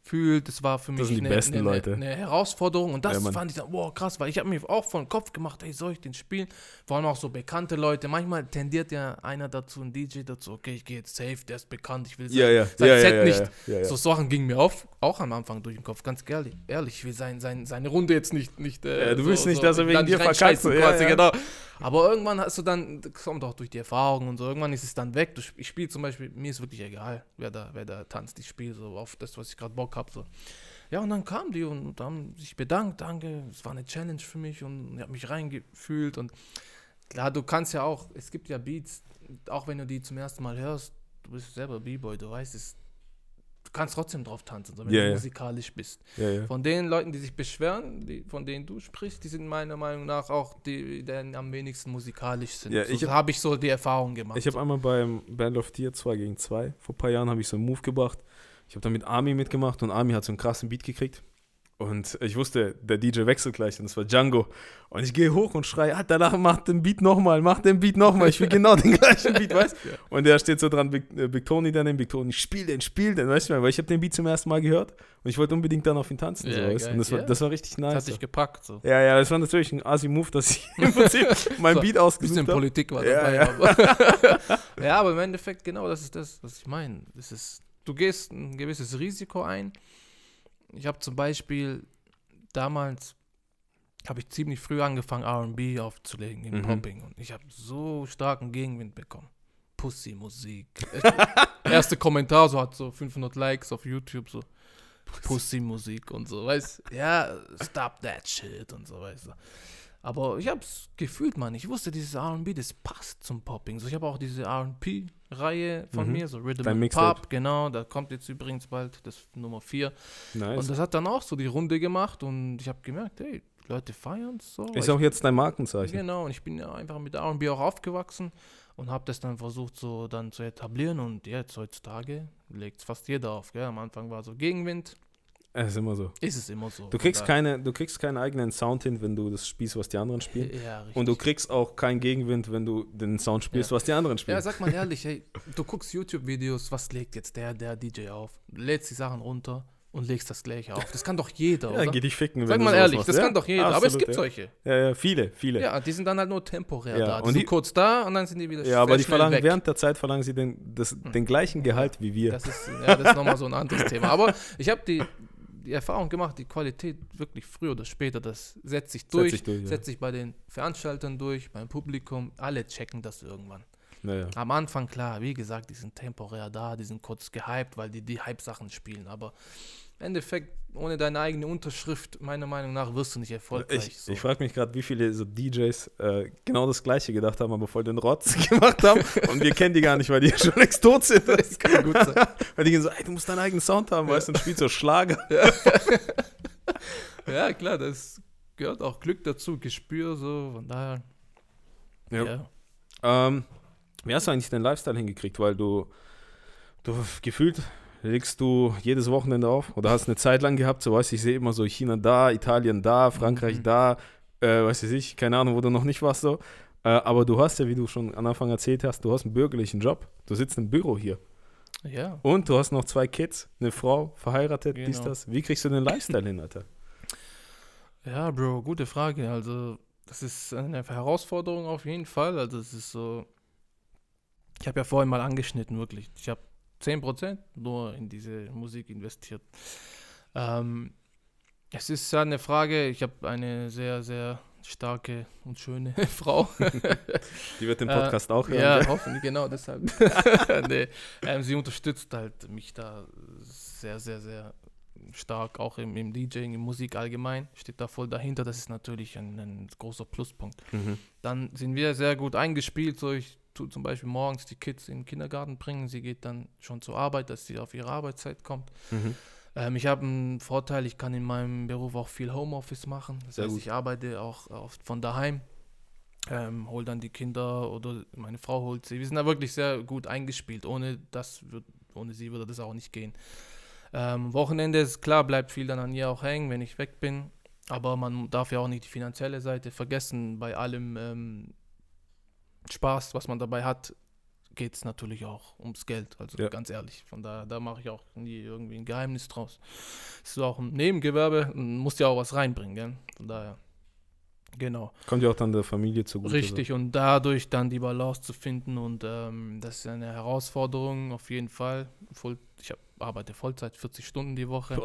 reingefühlt. Das war für mich eine, eine, Leute. eine Herausforderung. Und das Ja, fand ich dann, wow, krass, weil ich habe mir auch vor den Kopf gemacht, hey, soll ich den spielen? Vor allem auch so bekannte Leute. Manchmal tendiert ja einer dazu, ein DJ dazu, okay, ich gehe jetzt safe, der ist bekannt, ich will Ja, ja, sein ja, Set ja, nicht. So Sachen gingen mir auf, auch am Anfang durch den Kopf, ganz ehrlich. ehrlich ich will sein, sein, seine Runde jetzt nicht. nicht äh, du so, willst nicht, so, dass er wegen dir verkackt, quasi, genau. Aber irgendwann hast du dann, das kommt auch durch die Erfahrung und so, irgendwann ist es dann weg. Du, ich spiele zum Beispiel, mir ist wirklich egal, wer da, wer da tanzt. Ich spiele so auf das, was ich gerade Bock habe. So. Ja, und dann kamen die und haben sich bedankt, danke, es war eine Challenge für mich und ich habe mich reingefühlt. Und klar, du kannst ja auch, es gibt ja Beats, auch wenn du die zum ersten Mal hörst, du bist selber B-Boy, du weißt es, kannst trotzdem drauf tanzen, so, wenn Ja, du musikalisch bist. Ja, ja. Von den Leuten, die sich beschweren, die, von denen du sprichst, die sind meiner Meinung nach auch die, die am wenigsten musikalisch sind. Ja, so habe ich so die Erfahrung gemacht. Ich habe so. einmal beim Band of Tier 2 gegen 2, vor ein paar Jahren habe ich so einen Move gebracht. Ich habe dann mit Army mitgemacht und Army hat so einen krassen Beat gekriegt. Und ich wusste, der DJ wechselt gleich und es war Django. Und ich gehe hoch und schreie, ah, danach mach den Beat nochmal, mach den Beat nochmal. Ich will genau den gleichen Beat, weißt du? Und der steht so dran, Big, äh, Big Tony daneben, Big Tony, spiel den, spiel den, weißt du, weil ich habe den Beat zum ersten Mal gehört und ich wollte unbedingt dann auf ihn tanzen. Ja, so, weißt? Und das war, Ja. das war richtig das nice. hat dich gepackt. So. Ja, ja, das war natürlich ein Asi-Move, dass ich im Prinzip mein Beat Bisschen ausgesucht habe. Politik war Ja, dabei. ja. Aber ja, aber im Endeffekt genau das ist das, was ich meine. Das ist, du gehst ein gewisses Risiko ein. Ich habe zum Beispiel damals habe ich ziemlich früh angefangen R&B aufzulegen im Mhm. Popping und ich habe so starken Gegenwind bekommen. Pussy-Musik. Erste Kommentar so hat so 500 Likes auf YouTube so Pussy-Musik und so, weißt Ja, stop that shit und so, weißt du. Aber ich hab's gefühlt, Mann. Ich wusste, dieses R&B, das passt zum Popping. So, ich habe auch diese R&B-Reihe von Mhm. mir, so Rhythm Dein. Pop, genau. Da kommt jetzt übrigens bald das Nummer 4. Nice. Und das hat dann auch so die Runde gemacht und ich habe gemerkt, hey, Leute feiern es so. Ist auch jetzt dein Markenzeichen. Genau, und ich bin ja einfach mit R&B auch aufgewachsen und habe das dann versucht so dann zu etablieren und jetzt heutzutage legt fast jeder auf. Gell? Am Anfang war so Gegenwind, Es ist immer so. ist es immer so. Du kriegst, keine, du kriegst keinen eigenen Sound hin, wenn du das spielst, was die anderen spielen. Ja, richtig. Und du kriegst auch keinen Gegenwind, wenn du den Sound spielst, was die anderen spielen. ja, sag mal ehrlich, hey, du guckst YouTube-Videos, was legt jetzt der, der DJ auf? Lädst die Sachen runter und legst das gleiche auf. Das kann doch jeder, Ja, oder? geh dich ficken, wenn Sag du mal ehrlich, machst. das ja? kann doch jeder, aber es Absolut, gibt ja. solche. Ja, ja, viele, viele. Ja, Ja, die sind dann halt nur temporär Ja, da. Die und sind die- kurz da und dann sind die wieder aber sehr die verlangen weg. Hm. während der Zeit verlangen sie den, das, den gleichen Gehalt wie wir. Das ist, ja, das ist nochmal so ein anderes Thema. Aber ich habe die, die Erfahrung gemacht, die Qualität wirklich früher oder später, das setzt sich durch, sich durch, ja. setzt sich bei den Veranstaltern durch, beim Publikum, alle checken das irgendwann. Ja, ja. Am Anfang, klar, wie gesagt, die sind temporär da, die sind kurz gehypt, weil die die Hype-Sachen spielen, aber im Endeffekt, ohne deine eigene Unterschrift, meiner Meinung nach, wirst du nicht erfolgreich. Ich, so. ich frage mich gerade, wie viele so DJs äh, genau das Gleiche gedacht haben, aber voll den Rotz gemacht haben. und wir kennen die gar nicht, weil die schon längst tot sind. das kann gut sein. Weil die gehen so, ey, du musst deinen eigenen Sound haben, weißt du, und spielst so Schlager. Ja, klar, das gehört auch Glück dazu, Gespür, so, von daher. Ja. ja. Ähm, wie hast du eigentlich deinen Lifestyle hingekriegt? Weil du, du gefühlt legst du jedes Wochenende auf oder hast eine Zeit lang gehabt, so weißt du, ich sehe immer so China da, Italien da, Frankreich Mhm. da, äh, weiß ich nicht, keine Ahnung, wo du noch nicht warst so. Äh, aber du hast ja, wie du schon am Anfang erzählt hast, du hast einen bürgerlichen Job. Du sitzt im Büro hier. Ja. Und du hast noch zwei Kids, eine Frau, verheiratet, dies, Genau. das. Wie kriegst du den Lifestyle hin, Alter? Ja, Bro, gute Frage. Also, das ist eine Herausforderung auf jeden Fall. Also, es ist so. Ich habe ja vorhin mal angeschnitten, wirklich. Ich habe 10% nur in diese Musik investiert. Ähm, es ist ja eine Frage, ich habe eine sehr, sehr starke und schöne Frau. Die wird den Äh, Podcast auch hören. Ja, gell? hoffentlich, genau deshalb. nee, ähm, sie unterstützt halt mich da sehr, sehr, sehr stark, auch im, im DJing, in Musik allgemein. Steht da voll dahinter, das ist natürlich ein, ein großer Pluspunkt. Mhm. Dann sind wir sehr gut eingespielt, so ich tue zum Beispiel morgens die Kids in den Kindergarten bringen, sie geht dann schon zur Arbeit, dass sie auf ihre Arbeitszeit kommt. Mhm. Ähm, ich habe einen Vorteil, ich kann in meinem Beruf auch viel Homeoffice machen. Das Sehr heißt, gut. ich arbeite auch oft von daheim, ähm, hole dann die Kinder oder meine Frau holt sie. Wir sind da wirklich sehr gut eingespielt. Ohne, das wird, ohne sie würde das auch nicht gehen. Ähm, Wochenende ist klar, bleibt viel dann an ihr auch hängen, wenn ich weg bin. Aber man darf ja auch nicht die finanzielle Seite vergessen. Bei allem ähm, Spaß, was man dabei hat, geht es natürlich auch ums Geld. Also Ja. ganz ehrlich. Von daher, da mache ich auch nie irgendwie ein Geheimnis draus. Es ist auch ein Nebengewerbe, und muss ja auch was reinbringen, gell? Von daher. Genau. Kommt ja auch dann der Familie zugute. Richtig, und dadurch dann die Balance zu finden und ähm, das ist eine Herausforderung auf jeden Fall. Voll, ich hab, arbeite Vollzeit, 40 Stunden die Woche.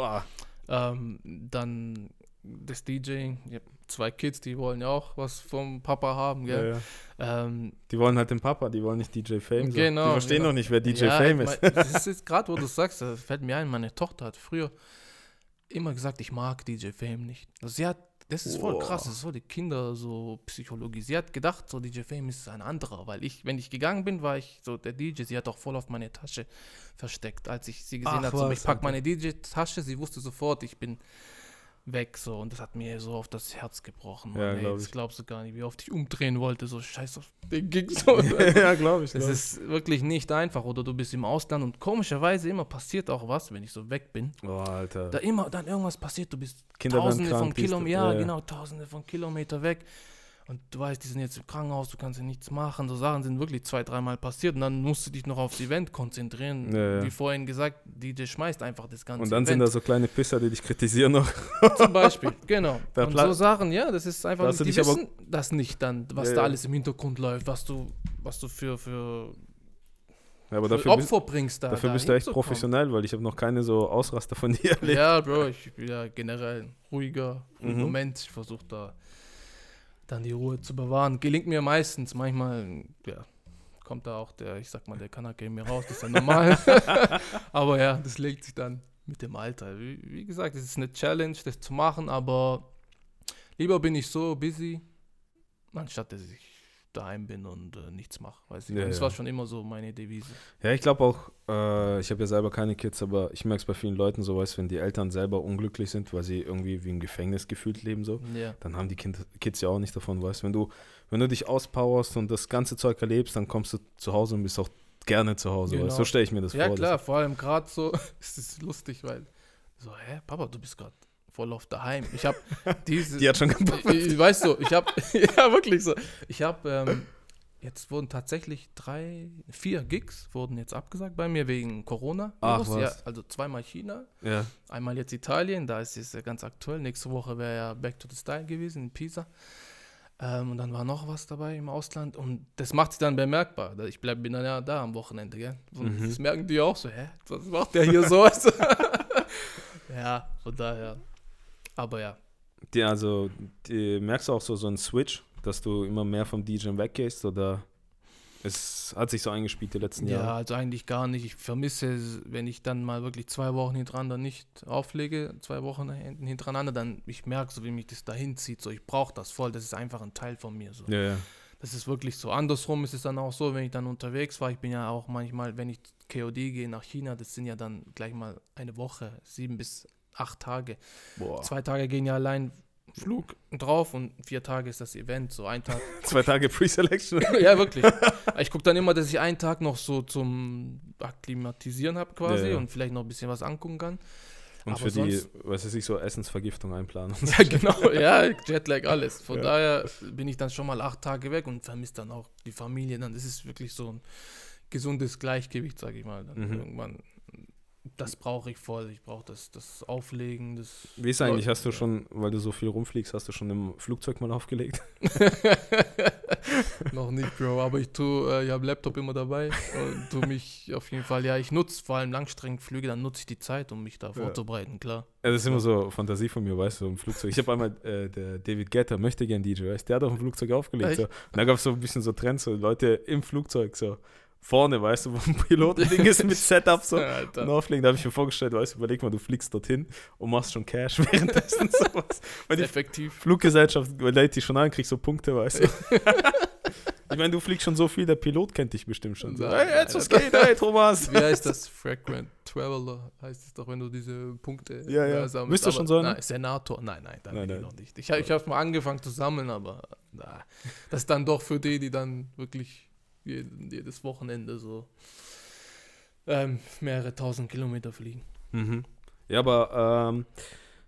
Ähm, dann das DJing, ich habe zwei Kids, die wollen ja auch was vom Papa haben, Ja, gell? ja. Ähm, Die wollen halt den Papa, die wollen nicht DJ Fame. So. Genau, Die verstehen genau. noch nicht, wer DJ ja, Fame ist. Das ist gerade, wo du sagst, da fällt mir ein, meine Tochter hat früher immer gesagt, ich mag DJ Fame nicht. Also sie hat Das ist voll Boah. krass, das ist so die Kinder so Psychologie. Sie hat gedacht, so DJ Fame ist ein anderer, weil ich, wenn ich gegangen bin, war ich so der DJ. Sie hat auch voll auf meine Tasche versteckt. Als ich sie gesehen hat, so, ich pack meine DJ-Tasche, sie wusste sofort, ich bin weg so und das hat mir so auf das Herz gebrochen. Ja, Mann, ey, glaub das ich. glaubst du gar nicht, wie oft ich umdrehen wollte, so scheiß auf den Gig so. ja, glaube ich. Das glaub ist wirklich nicht einfach. Oder du bist im Ausland und komischerweise immer passiert auch was, wenn ich so weg bin. Oh, Alter. Da immer dann irgendwas passiert, du bist Kinder tausende von Kilometern, ja, Ja, ja. genau, tausende von Kilometer weg. Und du weißt, die sind jetzt im Krankenhaus, du kannst ja nichts machen. So Sachen sind wirklich zwei, dreimal passiert und dann musst du dich noch aufs Event konzentrieren. Ja, ja. Wie vorhin gesagt, DJ schmeißt einfach das ganze Und dann sind Event. da so kleine Pisser, die dich kritisieren noch. zum Beispiel, genau. Da und so Sachen, ja, das ist einfach, die wissen das nicht dann, was Ja, da alles im Hintergrund läuft, was du, was du für, für, Ja, aber für dafür, bist, Opfer bringst da. dafür da bist du echt professionell, weil ich habe noch keine so Ausraster von dir erlebt. Ja, Bro, ich bin ja generell ruhiger Mhm. Moment. Ich versuche da dann die Ruhe zu bewahren. Gelingt mir meistens. Manchmal, ja, kommt da auch der, ich sag mal, der Kanake in mir raus. Das ist ja normal. aber ja, das legt sich dann mit dem Alter. Wie, wie gesagt, es ist eine Challenge, das zu machen, aber lieber bin ich so busy, anstatt dass ich daheim bin und äh, nichts mache. Weiß ich. Ja, das ja. war schon immer so meine Devise. Ja, ich glaube auch, äh, ich habe ja selber keine Kids, aber ich merke es bei vielen Leuten so, weißt, wenn die Eltern selber unglücklich sind, weil sie irgendwie wie im Gefängnis gefühlt leben so, Ja. dann haben die kind, Kids ja auch nicht davon, weißt wenn du, wenn du dich auspowerst und das ganze Zeug erlebst, dann kommst du zu Hause und bist auch gerne zu Hause, Genau. weißt? so stelle ich mir das Ja, vor. klar, vor allem gerade so, es ist lustig, weil so, hä, Papa, du bist gerade voll auf daheim. Ich habe diese, die hat schon gepackt. ich, ich, weißt du, ich habe, ja, wirklich so, ich habe, ähm, jetzt wurden tatsächlich drei, vier Gigs wurden jetzt abgesagt bei mir wegen Corona. Ach, Ja, was. also zweimal China, Ja, einmal jetzt Italien, da ist es ja ganz aktuell. Nächste Woche wäre ja Back to the Style gewesen in Pisa. Ähm, und dann war noch was dabei im Ausland und das macht sich dann bemerkbar. Ich bleib, bin dann ja da am Wochenende, gell? Mhm. das merken die auch so, hä? Was macht der hier so? ja, von daher. Aber ja. die, also, die, merkst du auch so, so einen Switch, dass du immer mehr vom DJ weggehst oder es hat sich so eingespielt die letzten Ja, Jahre? also eigentlich gar nicht. Ich vermisse, wenn ich dann mal wirklich zwei Wochen hintereinander nicht auflege, zwei Wochen hintereinander, dann ich merke so, wie mich das dahin zieht. So, ich brauche das voll. Das ist einfach ein Teil von mir. So. Ja, ja. Das ist wirklich so. Andersrum ist es dann auch so, wenn ich dann unterwegs war. Ich bin ja auch manchmal, wenn ich KOD gehe nach China, das sind ja dann gleich mal eine Woche, sieben bis acht Tage. Boah. Zwei Tage gehen ja allein Flug drauf und vier Tage ist das Event. So ein Tag. Zwei Tage Pre-Selection. ja, wirklich. Ich gucke dann immer, dass ich einen Tag noch so zum Akklimatisieren habe quasi Ja, ja. und vielleicht noch ein bisschen was angucken kann. Und Aber für die, was weiß ich, so Essensvergiftung einplanen. Ja, genau, ja, Jetlag, alles. Von Ja. daher bin ich dann schon mal acht Tage weg und vermisse dann auch die Familie. Dann das ist wirklich so ein gesundes Gleichgewicht, sage ich mal. Dann Mhm. irgendwann, das brauche ich voll. Ich brauche das, das Auflegen, das. Wie ist eigentlich, hast du schon, weil du so viel rumfliegst, hast du schon im Flugzeug mal aufgelegt? Noch nicht, Bro, aber ich tue, äh, ich habe Laptop immer dabei und tu mich auf jeden Fall, ja, ich nutze vor allem Langstreckenflüge, dann nutze ich die Zeit, um mich da vorzubereiten, klar. Ja, das ist immer so Fantasie von mir, weißt du, im Flugzeug. Ich habe einmal, äh, der David Guetta möchte gern DJ, weißt du, der hat auf dem Flugzeug aufgelegt. So. Und da gab es so ein bisschen so Trends, so Leute im Flugzeug, so vorne, weißt du, wo ein Pilotending ist mit Setup so. Und auflegen, da habe ich mir vorgestellt, weißt du, überleg mal, du fliegst dorthin und machst schon Cash währenddessen sowas. Weil die Effektiv. Fluggesellschaft lädt dich schon an, kriegst so Punkte, weißt du. ich meine, du fliegst schon so viel, der Pilot kennt dich bestimmt schon. So, Nein, hey, jetzt nein, was geht, hey Thomas. Wie heißt das? Frequent Traveler heißt es doch, wenn du diese Punkte Ja, ja. sammelst. Bist du schon so einer? Nein, Senator. Nein, nein, da Nein, bin ich nein. noch nicht. Ich, ich habe mal angefangen zu sammeln, aber na, das ist dann doch für die, die dann wirklich jedes Wochenende so ähm, mehrere tausend Kilometer fliegen. Mhm. Ja, aber ähm,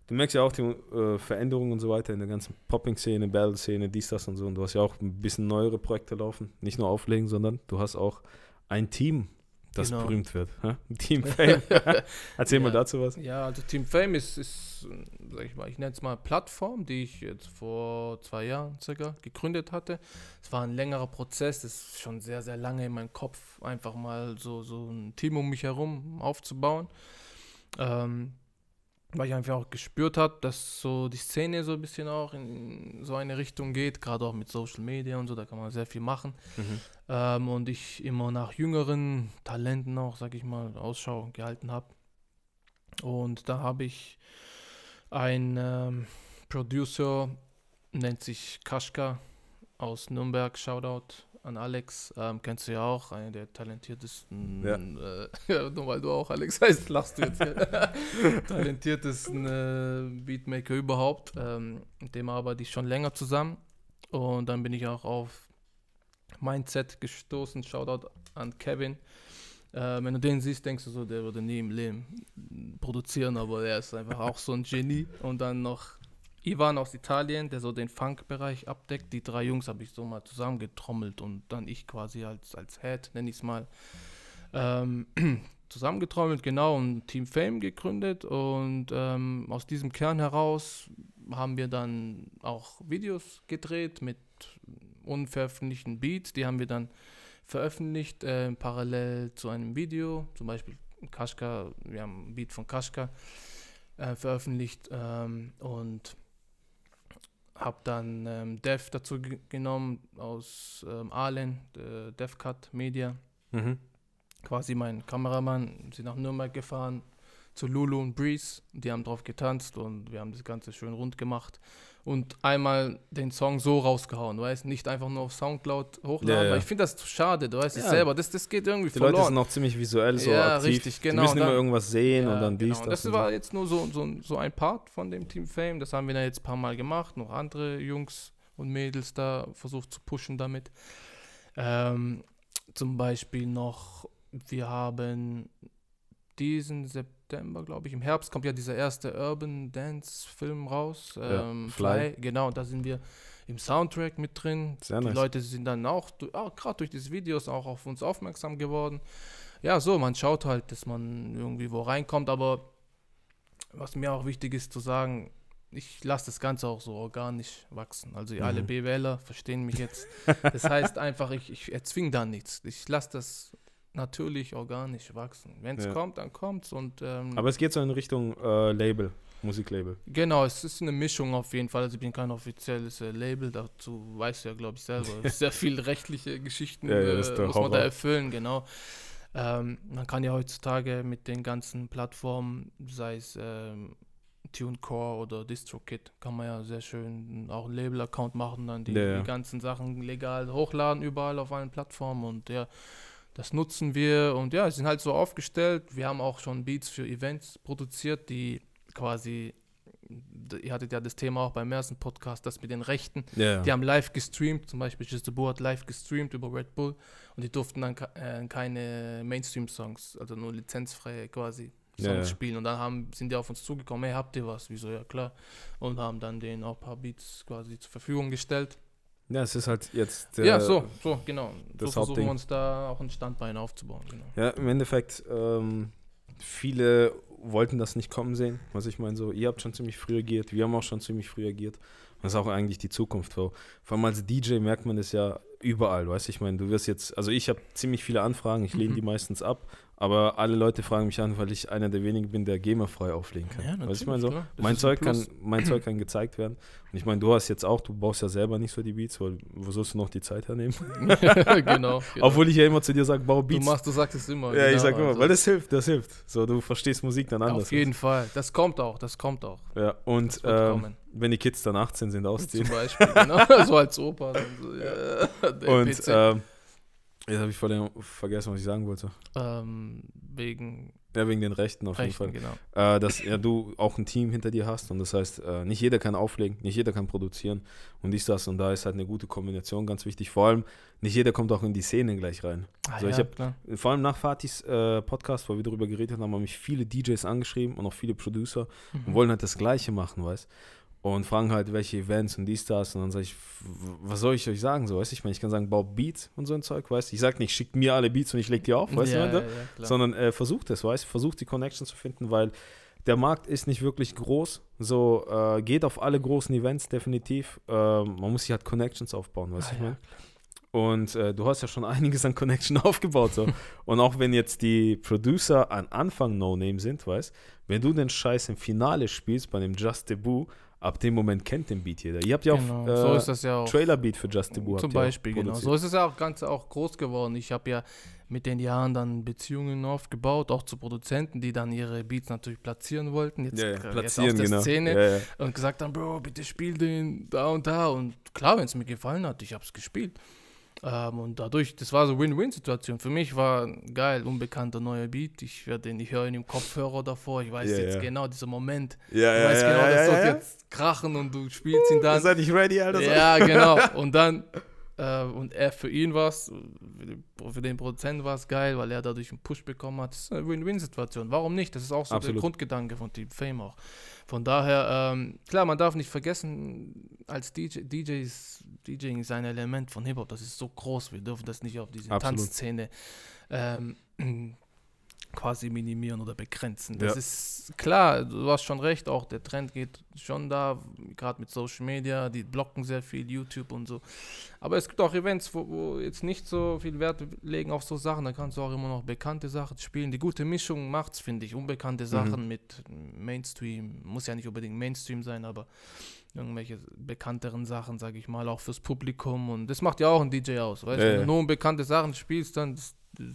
du merkst ja auch die äh, Veränderungen und so weiter in der ganzen Popping-Szene, Battle-Szene, dies, das und so. Und du hast ja auch ein bisschen neuere Projekte laufen. Nicht nur auflegen, sondern du hast auch ein Team, das Genau. berühmt wird. Hä? Team Fame. Erzähl mal Ja. dazu was. Ja, also Team Fame ist, ist sag ich mal, ich nenne es mal Plattform, die ich jetzt vor zwei Jahren circa gegründet hatte. Es war ein längerer Prozess, das ist schon sehr, sehr lange in meinem Kopf, einfach mal so, so ein Team um mich herum aufzubauen. Ähm, weil ich einfach auch gespürt habe, dass so die Szene so ein bisschen auch in so eine Richtung geht, gerade auch mit Social Media und so, da kann man sehr viel machen. Mhm. Ähm, und ich immer nach jüngeren Talenten auch, sag ich mal, Ausschau gehalten habe. Und da habe ich ein ähm, Producer nennt sich Kaschka aus Nürnberg. Shoutout an Alex. Ähm, kennst du ja auch, einer der talentiertesten. Ja. Äh, nur weil du auch Alex heißt, lachst du jetzt. talentiertesten äh, Beatmaker überhaupt. Ähm, mit dem arbeite ich schon länger zusammen. Und dann bin ich auch auf Mindset gestoßen. Shoutout an Kevin. Äh, wenn du den siehst, denkst du so, der würde nie im Leben produzieren, aber er ist einfach auch so ein Genie. Und dann noch Ivan aus Italien, der so den Funk-Bereich abdeckt. Die drei Jungs habe ich so mal zusammengetrommelt und dann ich quasi als, als Head, nenne ich es mal, ähm, zusammengetrommelt, genau, und Team Fame gegründet. Und ähm, aus diesem Kern heraus haben wir dann auch Videos gedreht mit unveröffentlichten Beats. Die haben wir dann veröffentlicht, äh, parallel zu einem Video, zum Beispiel Kaschka, wir haben ein Beat von Kaschka äh, veröffentlicht ähm, und habe dann ähm, Dev dazu genommen aus ähm, Aalen, äh, DevCut Media. Mhm. Quasi mein Kameramann, sind nach Nürnberg gefahren zu Lulu und Breeze. Die haben drauf getanzt und wir haben das Ganze schön rund gemacht und einmal den Song so rausgehauen, weißt nicht einfach nur auf Soundcloud hochladen, Ja, ja. ich finde das schade, du weißt es selber, das, das geht irgendwie Die Leute sind verloren. auch ziemlich visuell so Ja, aktiv. richtig, genau, Die müssen dann- immer irgendwas sehen und dann dies, genau. das. Das und war so. jetzt nur so, so, so ein Part von dem Team Fame, das haben wir dann jetzt ein paar Mal gemacht, noch andere Jungs und Mädels da versucht zu pushen damit. Ähm, zum Beispiel noch, wir haben diesen September, glaube ich, im Herbst kommt ja dieser erste Urban Dance Film raus. Ja, Ähm, Fly. Fly. Genau, da sind wir im Soundtrack mit drin. Sehr Die nice. Leute sind dann auch, auch gerade durch diese Videos auch auf uns aufmerksam geworden. Ja, so, man schaut halt, dass man irgendwie wo reinkommt, aber was mir auch wichtig ist zu sagen, ich lasse das Ganze auch so organisch wachsen. Also alle Mhm. BWLer verstehen mich jetzt. Das heißt einfach, ich, ich erzwinge da nichts. Ich lasse das natürlich organisch wachsen. Wenn es Ja. kommt, dann kommt's und ähm, Aber es geht so in Richtung äh, Label, Musiklabel. Genau, es ist eine Mischung auf jeden Fall. Also ich bin kein offizielles äh, Label, dazu weißt du ja, glaube ich, selber. Sehr viel rechtliche Geschichten Ja, ja, äh, muss man da erfüllen, genau. Ähm, man kann ja heutzutage mit den ganzen Plattformen, sei es ähm, TuneCore oder DistroKit, kann man ja sehr schön auch einen Label-Account machen, dann die, die ganzen Sachen legal hochladen, überall auf allen Plattformen und ja, das nutzen wir und ja, sind halt so aufgestellt. Wir haben auch schon Beats für Events produziert, die quasi, ihr hattet ja das Thema auch beim ersten Podcast, das mit den Rechten. Ja, Die haben live gestreamt, zum Beispiel Just the Bull hat live gestreamt über Red Bull und die durften dann äh, keine Mainstream-Songs, also nur lizenzfreie quasi Songs ja. spielen. Und dann haben, sind die auf uns zugekommen, hey, habt ihr was? Wieso, ja klar. Und haben dann denen auch ein paar Beats quasi zur Verfügung gestellt. Ja, es ist halt jetzt. der- ja, so, so, genau. das so versuchen Hauptding. wir uns da auch ein Standbein aufzubauen. Genau. Ja, im Endeffekt, ähm, viele wollten das nicht kommen sehen. Was ich meine, so, ihr habt schon ziemlich früh reagiert, wir haben auch schon ziemlich früh reagiert. Das ist auch eigentlich die Zukunft. Vor, vor allem als DJ merkt man das ja überall, weißt du? Ich meine, du wirst jetzt, also ich habe ziemlich viele Anfragen, ich lehne Mhm. die meistens ab, aber alle Leute fragen mich an, weil ich einer der wenigen bin, der GEMA-frei auflegen kann. du, ich meine, so, mein Zeug, kann, mein Zeug kann gezeigt werden. Und ich meine, du hast jetzt auch, du baust ja selber nicht so die Beats, weil wo sollst du noch die Zeit hernehmen? genau, genau. Obwohl ich ja immer zu dir sage, bau du Beats. machst, du sagst es immer. Ja, ich genau, sag immer, also weil das hilft, das hilft. So, du verstehst Musik dann anders. Auf jeden Fall. Das kommt auch, das kommt auch. Ja, und ähm, wenn die Kids dann 18 sind, Zum ausziehen. Beispiel, genau. so als Opa. So, ja, Und ähm, jetzt habe ich voll vergessen, was ich sagen wollte. ähm, wegen Ja, wegen den Rechten auf Rechten, jeden genau. Fall. Äh, dass ja, du auch ein Team hinter dir hast und das heißt, äh, nicht jeder kann auflegen, nicht jeder kann produzieren und dies, das und da ist halt eine gute Kombination ganz wichtig. Vor allem, nicht jeder kommt auch in die Szene gleich rein. Ah, So, ich ja, hab- klar. Vor allem nach Fatis äh, Podcast, wo wir darüber geredet haben, haben mich viele DJs angeschrieben und auch viele Producer und Mhm. wollen halt das Gleiche machen, weißt Und fragen halt, welche Events und dies, das. Und dann sage ich, was soll ich euch sagen, so, weißt du? Ich meine, ich kann sagen, bau Beats und so ein Zeug, weißt du? Ich sag nicht, schickt mir alle Beats und ich leg die auf, weißt ja, du? ja, ja. Sondern äh, versucht es, weißt du? Versucht die Connection zu finden, weil der Markt ist nicht wirklich groß. So, äh, geht auf alle großen Events definitiv. Ähm, man muss sich halt Connections aufbauen, weißt du? Ah, ich meine? Und äh, du hast ja schon einiges an Connection aufgebaut. So. und auch wenn jetzt die Producer an Anfang No-Name sind, weißt wenn du den Scheiß im Finale spielst bei dem Just Debut, ab dem Moment kennt den Beat jeder. Ihr habt ja Genau, auch äh, so ist das ja auch. Trailer-Beat für Justin Bieber. Zum Beispiel, genau. So ist es ja auch ganz auch groß geworden. Ich habe ja mit den Jahren dann Beziehungen aufgebaut, auch zu Produzenten, die dann ihre Beats natürlich platzieren wollten. Jetzt, ja, ja, äh, jetzt platzieren, auf der genau. Szene Ja, ja. und gesagt haben, Bro, bitte spiel den da und da. Und klar, wenn es mir gefallen hat, ich habe es gespielt. Ähm, und dadurch, das war so Win-Win-Situation. Für mich war geil, unbekannter neuer Beat. Ich höre den, ich höre ihn im Kopfhörer davor. Ich weiß Ja, jetzt ja. genau dieser Moment. Ja, weißt ja, genau, das wird jetzt krachen und du spielst ihn dann. Seid nicht ready, Alter? Ja, genau. Und dann, äh, und er für ihn war es, für den Produzenten war es geil, weil er dadurch einen Push bekommen hat. Das ist eine Win-Win-Situation. Warum nicht? Das ist auch so Absolut. der Grundgedanke von Team Fame auch. Von daher, ähm, klar, man darf nicht vergessen, als DJ, DJs, DJing ist ein Element von Hip-Hop, das ist so groß, wir dürfen das nicht auf diese Absolut. Tanzszene ähm, quasi minimieren oder begrenzen. Das Ja. ist klar, du hast schon recht, auch der Trend geht schon da, gerade mit Social Media, die blocken sehr viel, YouTube und so. Aber es gibt auch Events, wo, wo jetzt nicht so viel Wert legen auf so Sachen, da kannst du auch immer noch bekannte Sachen spielen. Die gute Mischung macht's, finde ich, unbekannte Sachen mit Mainstream, muss ja nicht unbedingt Mainstream sein, aber irgendwelche bekannteren Sachen, sage ich mal, auch fürs Publikum und das macht ja auch ein DJ aus, weißt Ja, du, wenn du nur unbekannte Sachen spielst, dann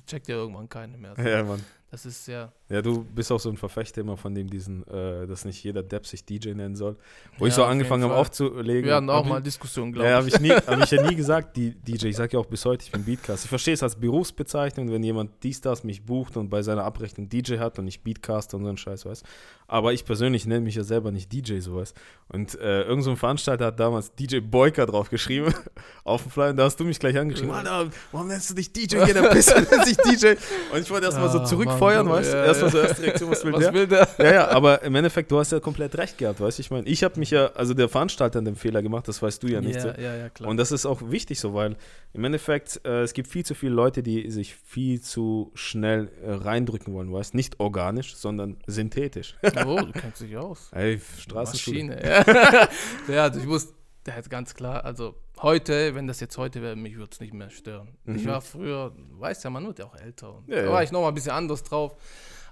checkt ja irgendwann keiner mehr. Ja, Mann. Das ist ja. Ja, du bist auch so ein Verfechter immer von dem diesen, äh, dass nicht jeder Depp sich DJ nennen soll. Wo Ja, ich so auf angefangen habe aufzulegen. Wir hatten auch mal Diskussionen, glaube Ja, ich. habe ich, nie, hab ich ja nie gesagt, die DJ. Ich sage ja auch bis heute, ich bin Beatcast. Ich verstehe es als Berufsbezeichnung, wenn jemand dies, das mich bucht und bei seiner Abrechnung DJ hat und ich Beatcaster und so einen Scheiß weiß. Aber ich persönlich nenne mich ja selber nicht DJ, sowas. Und äh, irgend so ein Veranstalter hat damals DJ Boyka drauf geschrieben, auf dem Flyer, und da hast du mich gleich angeschrieben. Ja. Alter, warum nennst du dich DJ? Jeder Pisser nennt sich DJ. Und ich wollte erstmal so Ah, zurückfeuern, Mann, weißt du? Ja, Erstmal so ja. erste Reaktion, was will Was der? will der? Ja, ja, aber im Endeffekt, du hast ja komplett recht gehabt, weißt du? Ich meine, ich habe mich ja, also der Veranstalter hat den Fehler gemacht, das weißt du ja nicht. so. Ja, ja, ja, klar. Und das ist auch wichtig so, weil im Endeffekt, äh, es gibt viel zu viele Leute, die sich viel zu schnell äh, reindrücken wollen, weißt Nicht organisch, sondern synthetisch. oh, du kennst dich aus. Ey, Straßenschule. Maschine. Ja, ja also ich muss, der hat ganz klar, also heute, wenn das jetzt heute wäre, mich würde es nicht mehr stören. Ich Mhm. war früher, du weißt ja, man wird ja auch älter. Und Ja, da ja. war ich nochmal ein bisschen anders drauf.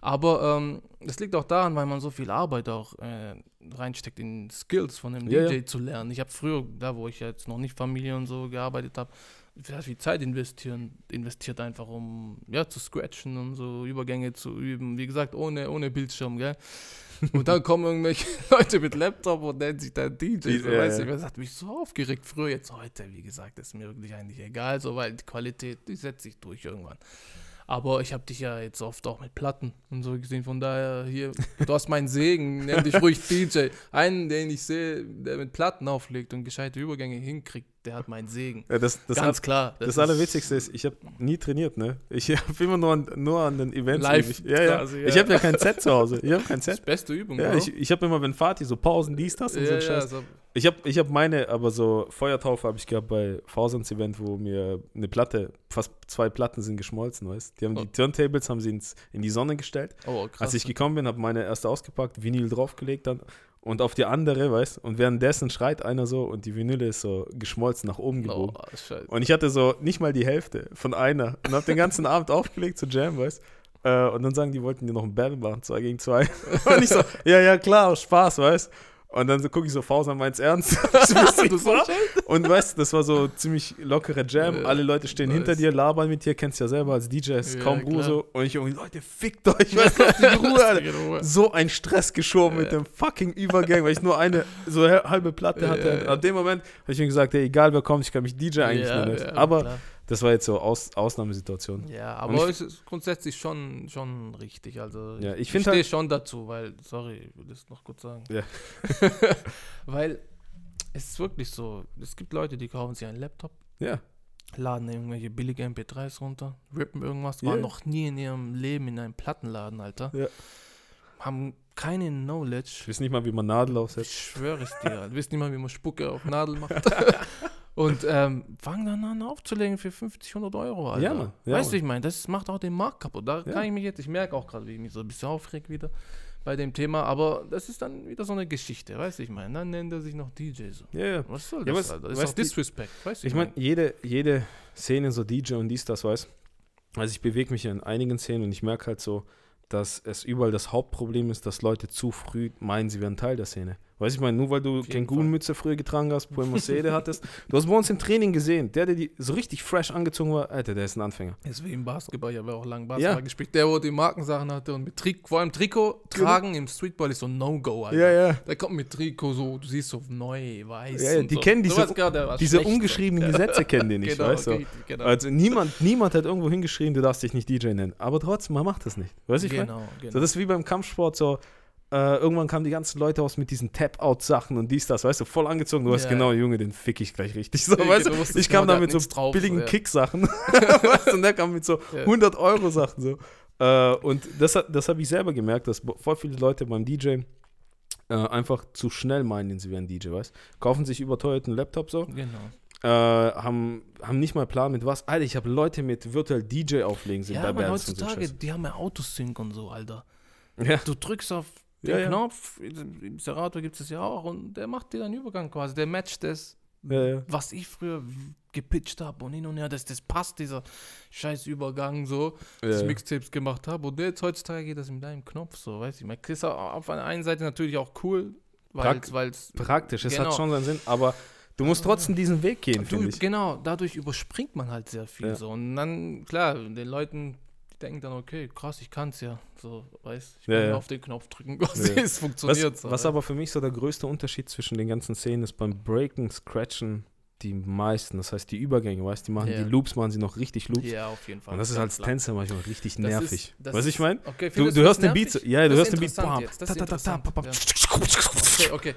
Aber ähm, das liegt auch daran, weil man so viel Arbeit auch äh, reinsteckt in Skills von dem Ja, DJ ja. zu lernen. Ich habe früher, da wo ich jetzt noch nicht Familie und so gearbeitet habe, sehr viel Zeit investieren, investiert einfach, um ja, zu scratchen und so Übergänge zu üben. Wie gesagt, ohne, ohne Bildschirm, gell? Und dann kommen irgendwelche Leute mit Laptop und nennen sich dann DJ. So, Ja, weißt du, das hat mich so aufgeregt früher. Jetzt heute, wie gesagt, ist mir wirklich eigentlich egal, so, weil die Qualität, die setzt sich durch irgendwann. Aber ich habe dich ja jetzt oft auch mit Platten und so gesehen. Von daher, hier, du hast meinen Segen, nenn dich ruhig DJ. Einen, den ich sehe, der mit Platten auflegt und gescheite Übergänge hinkriegt, der hat meinen Segen. Ja, das, das, Ganz Al- klar. das ist Allerwitzigste ist, ich habe nie trainiert, ne? Ich habe immer nur an, nur an den Events. Live ich. Ja, ja. quasi, ja. Ich habe ja kein Set zu Hause. Ich habe kein Das Set. beste Übung, Ja, Bro. ich, ich habe immer, wenn Fatih so Pausen, dies, das und so ein ja, Scheiß. so, Ich habe ich hab meine, aber so Feuertaufe habe ich gehabt bei Fausans Event, wo mir eine Platte, fast zwei Platten sind geschmolzen, weißt Die haben Oh. die Turntables haben sie ins, in die Sonne gestellt. oh, krass. Als ich gekommen bin, habe meine erste ausgepackt, Vinyl draufgelegt dann und auf die andere, weißt Und währenddessen schreit einer so und die Vinyle ist so geschmolzen nach oben oh, gebogen. scheiße. Und ich hatte so nicht mal die Hälfte von einer und habe den ganzen Abend aufgelegt zu Jam, weißt äh, Und dann sagen, die wollten dir noch ein Battle machen, zwei gegen zwei. Und ich so, ja, ja, klar, Spaß, weißt Und dann so gucke ich so, Fauser, meinst ernst? Du was. und weißt das war so ziemlich lockere Jam. Ja, Alle Leute stehen nice. hinter dir, labern mit dir, kennst ja selber als DJ, ist Ja, kaum Ruhe klar. so. Und ich irgendwie, Leute, fickt euch, weißt du, lasst in Ruhe, Alter. So ein Stress geschoben mit Ja. dem fucking Übergang, weil ich nur eine so halbe Platte hatte. Ab dem Moment habe ich mir gesagt, ey, egal wer kommt, ich kann mich DJ eigentlich ja, nennen. Aber klar. Das war jetzt so Aus Ausnahmesituation. Ja, aber ich- es ist grundsätzlich schon, schon richtig. Also Ja, ich ich stehe halt- schon dazu, weil, sorry, ich will das noch kurz sagen. Ja. weil es ist wirklich so, es gibt Leute, die kaufen sich einen Laptop, Ja, laden irgendwelche billige MP3s runter, rippen irgendwas, waren noch nie in ihrem Leben in einem Plattenladen, Alter. Ja. Haben keine Knowledge. ich weiß nicht mal, wie man Nadel Ich aufsetzt. schwöre es dir. Weißt nicht mal, wie man Spucke auf Nadel macht. Und ähm, fangen dann an aufzulegen für 50, 100 Euro, Alter. Ja, Mann. Ja, weißt du, ich meine, das macht auch den Markt kaputt. Da Ja. kann ich mich jetzt, ich merke auch gerade, wie ich mich so ein bisschen aufreg wieder bei dem Thema, aber das ist dann wieder so eine Geschichte, weißt du, ich meine, dann nennt er sich noch DJ so. Ja, ja. Was soll Ja, das, was- Alter? Das weißt ist auch Disrespect, weißt du? Ich meine, jede, jede Szene, so DJ und dies, das, weiß. Also ich bewege mich in einigen Szenen und ich merke halt so, dass es überall das Hauptproblem ist, dass Leute zu früh meinen, sie wären Teil der Szene. Weiß ich meine, nur weil du Kängurumütze früher getragen hast, Puemosede hattest. Du hast bei uns im Training gesehen, der, der die so richtig fresh angezogen war, Alter, der ist ein Anfänger. Ist wie im Basketball, ich habe ja auch lange Basketball gespielt. Der, wo die Markensachen hatte und mit Trikot, vor allem Trikot tragen im Streetball ist so ein No-Go, Alter. Genau. Ja, ja. Der kommt mit Trikot so, du siehst so neu, weiß. Ja, ja, die so. kennen Du diese- war Diese ungeschriebenen so. Gesetze kennen die nicht, genau, weißt du? okay, genau. Also niemand, niemand hat irgendwo hingeschrieben, du darfst dich nicht DJ nennen. Aber trotzdem, man macht das nicht. Weißt du, ich meine? genau, genau. So, das ist wie beim Kampfsport so. Äh, irgendwann kamen die ganzen Leute aus mit diesen Tap-Out-Sachen und dies, das, weißt du, voll angezogen. Du weißt Ja. genau, Junge, den fick ich gleich richtig. So, Ja, weißt du du, ich genau, kam da mit so drauf, billigen ja. Kick-Sachen. weißt du, und der kam mit so Ja. 100-Euro-Sachen. So. Äh, und das, das habe ich selber gemerkt, dass voll viele Leute beim DJ äh, einfach zu schnell meinen, sie wären DJ, weißt Kaufen sich überteuerten Laptop so, Genau. äh, haben, haben nicht mal Plan mit was. Alter, ich habe Leute mit virtuell DJ auflegen sehen Ja, bei aber Bands und so heutzutage, die haben ja Autosync und so, Alter. Ja. Du drückst auf den Ja, ja. Knopf, im Serato gibt es ja auch, und der macht dir dann Übergang quasi. Der matcht das, Ja, was ich früher gepitcht habe und hin und her, dass das passt, dieser scheiß Übergang so, dass ich Mixtapes gemacht habe. Und jetzt heutzutage geht das mit deinem Knopf so, weiß ich. Man ist auf einer einen Seite natürlich auch cool, weil es Praktisch, es Genau. hat schon seinen Sinn, aber du musst trotzdem diesen Weg gehen, finde ich. genau, dadurch überspringt man halt sehr viel so. Und dann, klar, den Leuten, denken dann, okay, krass, ich kann's ja. So, weißt ich Ja, kann ja. auf den Knopf drücken, quasi, Ja. es funktioniert Was, so. was ja. aber für mich so der größte Unterschied zwischen den ganzen Szenen ist beim Breaken, Scratchen, die meisten, das heißt die Übergänge, weißt du, die machen Ja. die Loops, machen sie noch richtig Loops. Ja, auf jeden Fall. Und das ist als. Tänzer manchmal richtig Das nervig. ist- du, ich meine? Okay, Du, du hörst den Beat, nervig? ja, du Das hörst den Beat, bam, ta, ta, ta, ta, Okay, okay.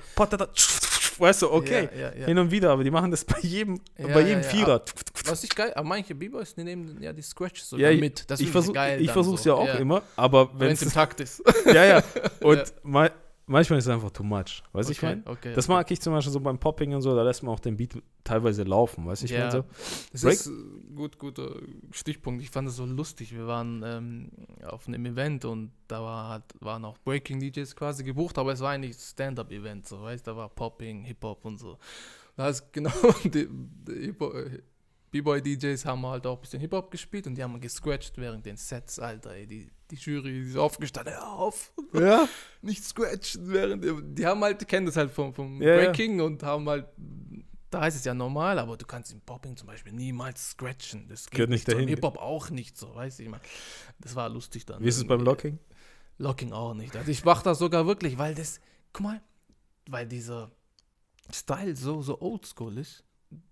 weißt du, okay, Ja, ja, hin und wieder, aber die machen das bei jedem, bei jedem. Vierer. Was ich geil, aber manche B-Boys, die nehmen ja die Scratches sogar mit. Das ich versuch, geil ich versuch's so. ja auch immer, aber Wenn es im Takt ist. ja, ja, und Ja. Ma- manchmal ist es einfach too much, weißt du, ich Okay, meine? okay, Das okay. mag ich zum Beispiel so beim Popping und so, da lässt man auch den Beat teilweise laufen, weißt du, ich Ja. meine so. Das Break- ist gut, guter Stichpunkt. Ich fand es so lustig. Wir waren ähm, auf einem Event und da war, hat, waren auch Breaking DJs quasi gebucht, aber es war eigentlich Stand-up-Event, so weißt, da war Popping, Hip-Hop und so. Da ist genau die, die Hip-Hop- äh, B-Boy-DJs haben halt auch ein bisschen Hip-Hop gespielt und die haben gescratcht während den Sets, Alter. Ey, die, die Jury ist aufgestanden, hör auf, Ja, nicht scratchen während die, die haben halt, die kennen das halt vom, vom Ja, ja. Breaking und haben halt, da ist es ja normal, aber du kannst im Popping zum Beispiel niemals scratchen. Das geht Gehört nicht so. Dahin. Hip-Hop auch nicht so, weißt du, ich meine, das war lustig dann. wie ist es beim Locking? Locking auch nicht. Also ich mach das sogar wirklich, weil das, guck mal, weil dieser Style so, so oldschool ist,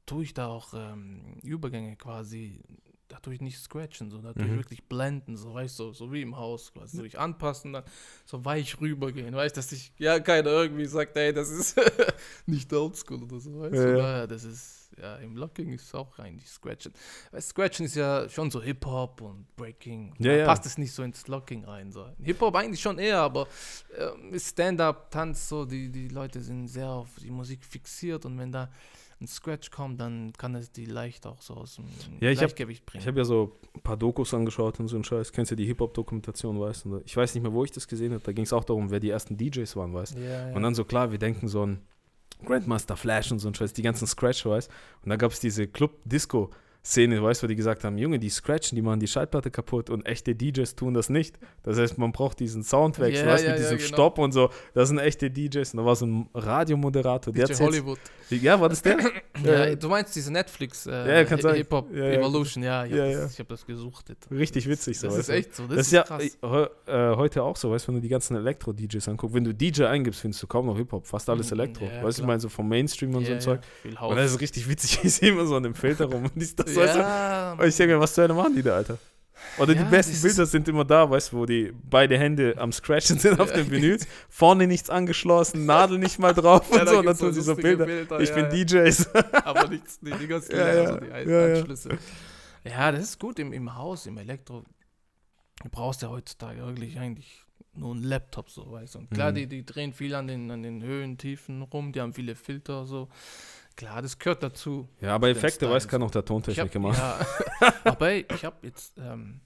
tue ich da auch ähm, Übergänge quasi, da tue ich nicht scratchen, so, da tue ich Mhm. wirklich blenden, so, weißt du, so, so wie im Haus quasi, durch anpassen, dann so weich rübergehen, weißt du, dass ich, ja, keiner irgendwie sagt, ey, das ist nicht oldschool oder so, weißt Ja, du, ja. das ist, ja, im Locking ist auch eigentlich Scratchen. Weil Scratchen ist ja schon so Hip-Hop und Breaking, Ja, ja. passt es nicht so ins Locking rein, so. Hip-Hop eigentlich schon eher, aber äh, Stand-Up, Tanz, so, die, die Leute sind sehr auf die Musik fixiert und wenn da ein Scratch kommt, dann kann es die leicht auch so aus dem Ja, ich hab- Gleichgewicht bringen. Ich habe ja so ein paar Dokus angeschaut und so einen Scheiß. Kennst du die Hip-Hop-Dokumentation, weißt du? Ich weiß nicht mehr, wo ich das gesehen habe. Da ging es auch darum, wer die ersten DJs waren, weißt du? ja, ja. Und dann so klar, wir denken so an Grandmaster Flash und so ein Scheiß, die ganzen Scratch, weißt Und da gab es diese Club-Disco-Szene, weißt du, wo die gesagt haben, Junge, die scratchen, die machen die Schallplatte kaputt und echte DJs tun das nicht. Das heißt, man braucht diesen Soundwechsel, Ja, weißt du, ja, mit diesem genau. Stopp und so. Das sind echte DJs. Und da war so ein Radiomoderator, der DJ erzählt- Hollywood. Ja, war das der? Ja, Ja. du meinst diese Netflix Ja, äh, Ja, ja. Evolution, ja, ich habe das, hab das gesuchtet. Richtig witzig so. Das ist echt so, das, Das, ist ja krass. äh, äh, heute auch so, weißt du, wenn du die ganzen Elektro-DJs anguckst, wenn du DJ eingibst, findest du kaum noch Hip-Hop, fast alles Mhm, Elektro. weißt du, ich meine, so vom Mainstream und so ein Zeug. Und das ist richtig witzig, ich sehe immer so an dem Filter rum und ist das, weißt du? ja, Und ich denke mir, was zur Hölle machen die da, Alter? Oder die Ja, besten das Bilder sind immer da, weißt du, wo die beide Hände am Scratchen sind auf Ja. den Menüs, vorne nichts angeschlossen, Nadel nicht mal drauf Ja, und so, und dann tun sie so lustige Bilder. Ich ja, bin ja. DJs. aber nichts, die, die ganzen Ja, ja, also die ja, ja. Anschlüsse. Ja, das ist gut im, im Haus, im Elektro. Du brauchst ja heutzutage wirklich eigentlich nur einen Laptop, so weißt du. Und klar, Mhm. die, die drehen viel an den, an den Höhen, Tiefen rum, die haben viele Filter, so. Klar, das gehört dazu. Ja, aber Effekte, weiß kann auch der Tontechniker machen. ja, aber ey, ich habe jetzt, ähm,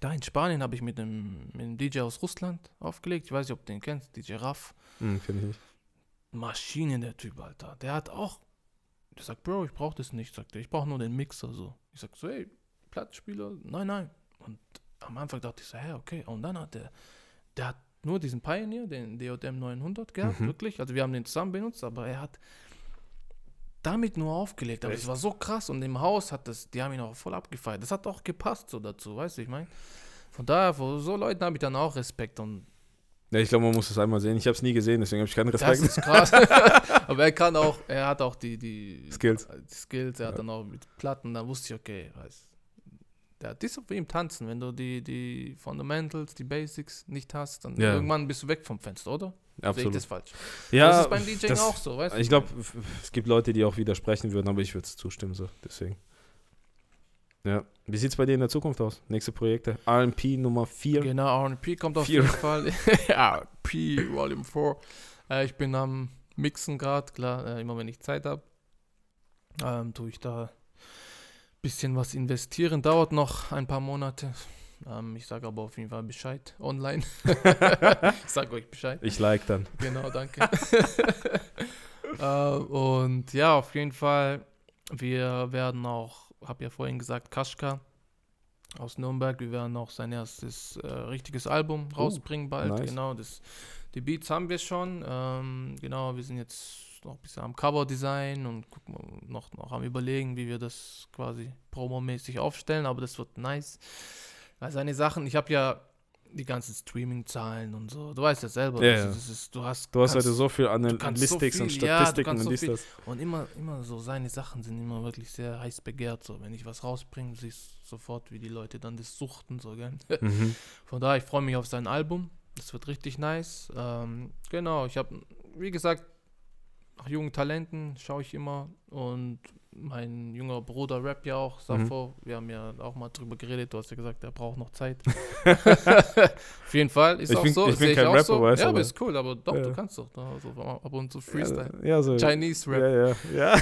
da in Spanien habe ich mit einem, mit einem DJ aus Russland aufgelegt. Ich weiß nicht, ob du den kennst, DJ Raff. Hm, kenn ich nicht. Maschinen, der Typ, Alter. Der hat auch. Der sagt, Bro, ich brauche das nicht, sagt er. Ich brauche nur den Mixer so. Ich sag so, ey, Platzspieler, nein, nein. Und am Anfang dachte ich so, hä, okay. Und dann hat der, der hat nur diesen Pioneer, den DOM 900 gehabt, Mhm. wirklich. Also wir haben den zusammen benutzt, aber er hat damit nur aufgelegt. Aber es war so krass und im Haus hat das, die haben ihn auch voll abgefeiert. Das hat auch gepasst so dazu, weißt du, ich meine. Von daher, vor so Leuten habe ich dann auch Respekt und Ja, ich glaube, man muss es einmal sehen. Ich habe es nie gesehen, deswegen habe ich keinen das Respekt. ist krass. aber er kann auch, er hat auch die, die Skills. Die Skills, er hat Ja. dann auch mit Platten, da wusste ich, okay, weiß. Ja, das ist wie im Tanzen, wenn du die, die Fundamentals, die Basics nicht hast, dann Ja. irgendwann bist du weg vom Fenster, oder? Sehe ich Absolut. das falsch? Ja, das ist beim DJing das- auch so, weißt du? Ich glaube, es gibt Leute, die auch widersprechen würden, aber ich würde es zustimmen, so. Deswegen. Ja. Wie sieht es bei dir in der Zukunft aus? Nächste Projekte? RP Nummer 4. Genau, RP kommt auf Vier. jeden Fall. RP Volume 4. Äh, ich bin am Mixen gerade, klar, äh, immer wenn ich Zeit habe, ähm, tue ich da bisschen was investieren. Dauert noch ein paar Monate. Ähm, ich sage aber auf jeden Fall Bescheid online. ich sage euch Bescheid. Ich like dann. Genau, danke. äh, und ja, auf jeden Fall, wir werden auch, habe ja vorhin gesagt, Kaschka aus Nürnberg, wir werden auch sein erstes äh, richtiges Album rausbringen bald. nice. Genau, das, die Beats haben wir schon. Ähm, genau, wir sind jetzt noch ein bisschen am Cover-Design und noch, noch am überlegen, wie wir das quasi promomäßig aufstellen, aber das wird nice. Weil seine Sachen, ich habe ja die ganzen Streaming-Zahlen und so, du weißt ja selber, Ja, das, ja. ist- das ist, du hast, Du hast kannst- heute so viel so Analytics und viel- ja, du Statistiken kannst und so dies, viel- das. und immer, immer so, seine Sachen sind immer wirklich sehr heiß begehrt. So, wenn ich was rausbringe, siehst sofort, wie die Leute dann das suchten. So, gell? Mhm. Von daher, ich freue mich auf sein Album. Das wird richtig nice. Ähm, genau, ich habe, wie gesagt, nach jungen Talenten schaue ich immer. Und mein junger Bruder rappt ja auch, Safo. Wir haben ja auch mal drüber geredet. Du hast ja gesagt, er braucht noch Zeit. auf jeden Fall ist Ich auch bin- so. ich bin sehe kein auch Rapper, so. weißt Ja, aber- ist cool. Aber doch, Ja. du kannst doch da so ab und zu Freestyle. Ja, so. Chinese Rap. Ja.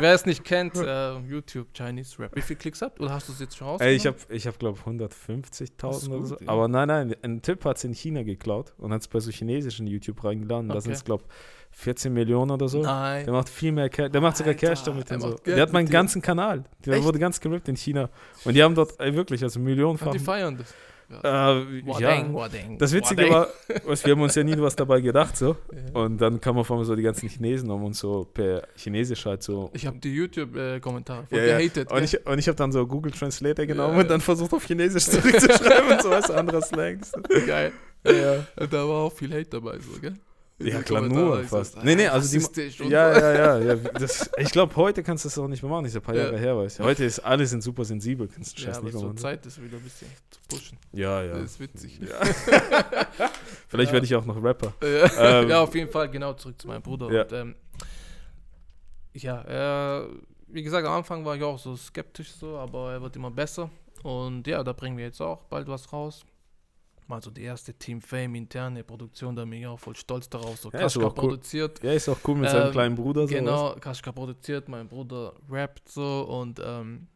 Wer es nicht, kennt, äh, YouTube Chinese Rap. Wie viele Klicks habt? Oder hast du es jetzt schon raus? Ey, ich habe, ich hab, glaube Das ist 150.000 oder so. Aber nein, nein, ein Typ hat es in China geklaut und hat es bei so chinesischen YouTube reingeladen. Okay. sind es, glaube 14 Millionen oder so. Nein. Der macht viel mehr Cash. Der macht sogar Alter, Cash damit er und so. Der hat meinen ganzen Kanal. Der Echt? wurde ganz gerippt in China. Und die haben dort ey, wirklich, also Und millionenfach. die feiern das. Äh, Wadeng, ja. Wadeng, Das Witzige Wadeng. war, was, wir haben uns ja nie was dabei gedacht so. Ja. Und dann kamen auf einmal so die ganzen Chinesen um uns so per Chinesisch halt so. Ich habe die YouTube-Kommentare voll Ja, ja. gehatet. Und ich, und ich habe dann so Google Translator genommen Ja. und dann versucht auf Chinesisch zurückzuschreiben und so was anderes Slangs. Geil. Ja, Da war auch viel Hate dabei, so, gell? Ja klar, nur fast. Nee, nee, also die, ja, so. ja, ja, ja. Das, ich glaube, heute kannst du das auch nicht mehr machen, ist ja ein paar Ja. Jahre her, weißt du. Heute ist alle sind super sensibel, kannst du Ja, Scheiß aber nicht mehr so machen. Zeit ist wieder ein bisschen zu pushen. Ja, ja. Das ist witzig. Vielleicht Ja. werde ich auch noch Rapper. Ja. Ähm, ja, auf jeden Fall, genau, zurück zu meinem Bruder. Ja. Und, ähm, ja, äh, wie gesagt, am Anfang war ich auch so skeptisch so, aber er wird immer besser. Und ja, da bringen wir jetzt auch bald was raus. Mal so die erste Team Fame interne Produktion, da bin ich auch voll stolz darauf. So Ja, Kaschka auch cool. produziert. Ja, ist auch cool mit seinem Ähm, kleinen Bruder. So, weißt Genau, Kaschka produziert, mein Bruder rappt so und ähm,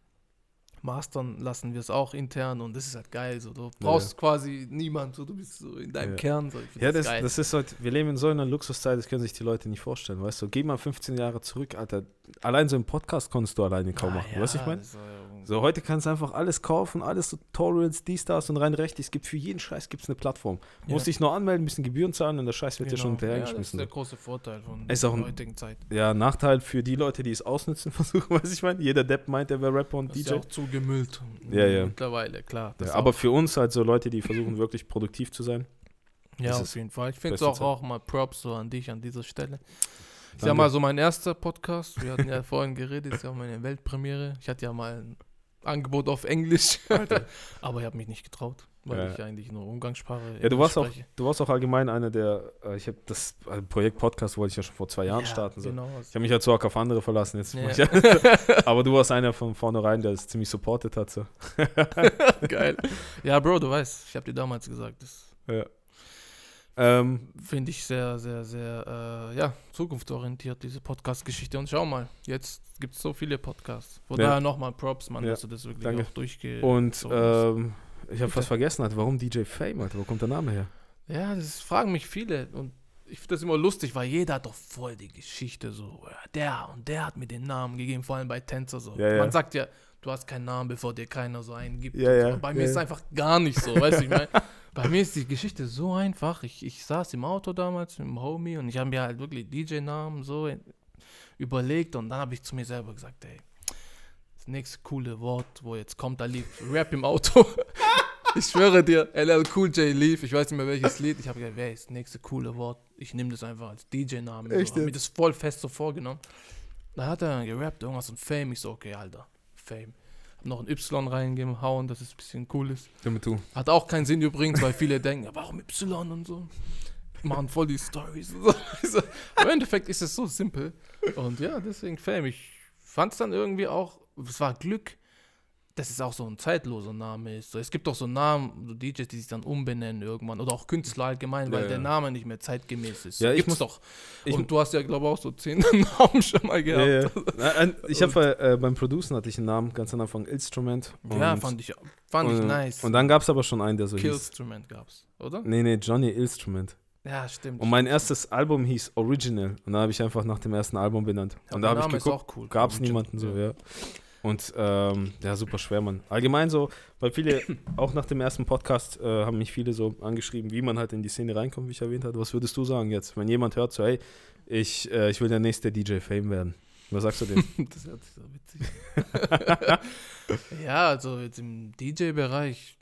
mastern lassen wir es auch intern und das ist halt geil. So, du brauchst quasi niemand, so, du bist so in deinem Ja. Kern. So, Ja, das, geil. das ist halt, wir leben in so einer Luxuszeit, das können sich die Leute nicht vorstellen, weißt du. Geh mal 15 Jahre zurück, Alter. Allein so einen Podcast konntest du alleine kaum Ah, machen, ja, weißt du, ich meine? das ja- So, heute kannst du einfach alles kaufen, alles Tutorials, dies, das und rein recht. Es gibt für jeden Scheiß gibt's eine Plattform. Du Ja. musst dich nur anmelden, ein bisschen Gebühren zahlen und der Scheiß wird dir schon Genau. Ja, das ist hinterhergeschmissen. der große Vorteil von Ist auch der heutigen Zeit. Ja, Nachteil für die Leute, die es ausnutzen versuchen, weiß ich meine. Jeder Depp meint, er wäre Rapper und Das ist DJ. ja auch zugemüllt. Ja, ja. Mittlerweile, klar. Ja, aber für uns halt so Leute, die versuchen wirklich produktiv zu sein. Ja, auf jeden Fall. Ich finde es auch, Zeit. auch mal Props so an dich an dieser Stelle. Ja Danke. mal so mein erster Podcast. Wir hatten ja vorhin geredet, ist ja auch meine Weltpremiere. Ich hatte ja mal ein Angebot auf Englisch, aber ich habe mich nicht getraut, weil Ja. ich eigentlich nur Umgangssprache Ja, du warst auch, du warst auch allgemein einer der, äh, ich habe das äh, Projekt Podcast wollte ich ja schon vor zwei Jahren Ja, starten. So. Genau. Ich habe mich so auch auf andere verlassen. Jetzt Ja. Aber du warst einer von vornherein, der es ziemlich supportet hat. So. Geil. Ja, Bro, du weißt, ich habe dir damals gesagt, das Ja. Ähm, finde ich sehr, sehr, sehr, äh, ja, zukunftsorientiert, diese Podcast-Geschichte. Und schau mal, jetzt gibt es so viele Podcasts. Von daher nochmal Props, Mann, dass du das wirklich danke. auch durchge... und so ähm, ich habe fast vergessen, halt, warum DJ Fame, Alter? Wo kommt der Name her? Ja, das fragen mich viele und ich finde das immer lustig, weil jeder hat doch voll die Geschichte so. Der und der hat mir den Namen gegeben, vor allem bei Tänzer so. Ja, ja. Man sagt ja, du hast keinen Namen, bevor dir keiner so einen gibt. Ja, So. Bei mir ist es einfach gar nicht so, weißt du, ich meine, Bei mir ist die Geschichte so einfach. Ich, ich saß im Auto damals mit dem Homie und ich habe mir halt wirklich DJ-Namen so überlegt und dann habe ich zu mir selber gesagt, ey, das nächste coole Wort, wo jetzt kommt, da lief Rap im Auto. ich schwöre dir, LL Cool J lief, ich weiß nicht mehr welches Lied. Ich habe gesagt, wer ist das nächste coole Wort? Ich nehme das einfach als DJ-Namen. Echt So. Hab mir das voll fest so vorgenommen. Da hat er gerappt, irgendwas von Fame. Ich so, okay, Alter, Fame. Hab noch ein Y reingehauen, dass es ein bisschen cool ist. Damit du. Hat auch keinen Sinn übrigens, weil viele denken, ja, warum Y und so. Machen voll die Stories und so. Also, Im Endeffekt ist es so simpel. Und ja, deswegen Fame. Ich fand es dann irgendwie auch, es war Glück, dass es auch so ein zeitloser Name ist. So, es gibt doch so Namen, so DJs, die sich dann umbenennen irgendwann. Oder auch Künstler allgemein, weil Ja, der ja. Name nicht mehr zeitgemäß ist. Ja, ich muss- doch. ich- und du hast ja, glaube ich, auch so zehn Namen schon mal Ja, gehabt. ja. Ein- Ich habe äh, beim Producen hatte ich einen Namen ganz am Anfang Instrument. Ja, fand ich, fand ich und, nice. Und dann gab es aber schon einen, der so hieß. Killstrument gab's, oder? Nee, nee, Johnny Instrument. Ja, stimmt. Und mein erstes Album hieß Original. Und da habe ich einfach nach dem ersten Album benannt. Ja, und der da habe ich Name ist geguckt, auch cool. gab es niemanden so, ja. Und ähm, ja, super schwer, Mann. Allgemein so, weil viele, auch nach dem ersten Podcast, äh, haben mich viele so angeschrieben, wie man halt in die Szene reinkommt, wie ich erwähnt habe. Was würdest du sagen jetzt, wenn jemand hört, so, hey, ich, äh, ich will der nächste DJ Fame werden? Was sagst du dem? Das hört sich so witzig. ja, also jetzt im DJ-Bereich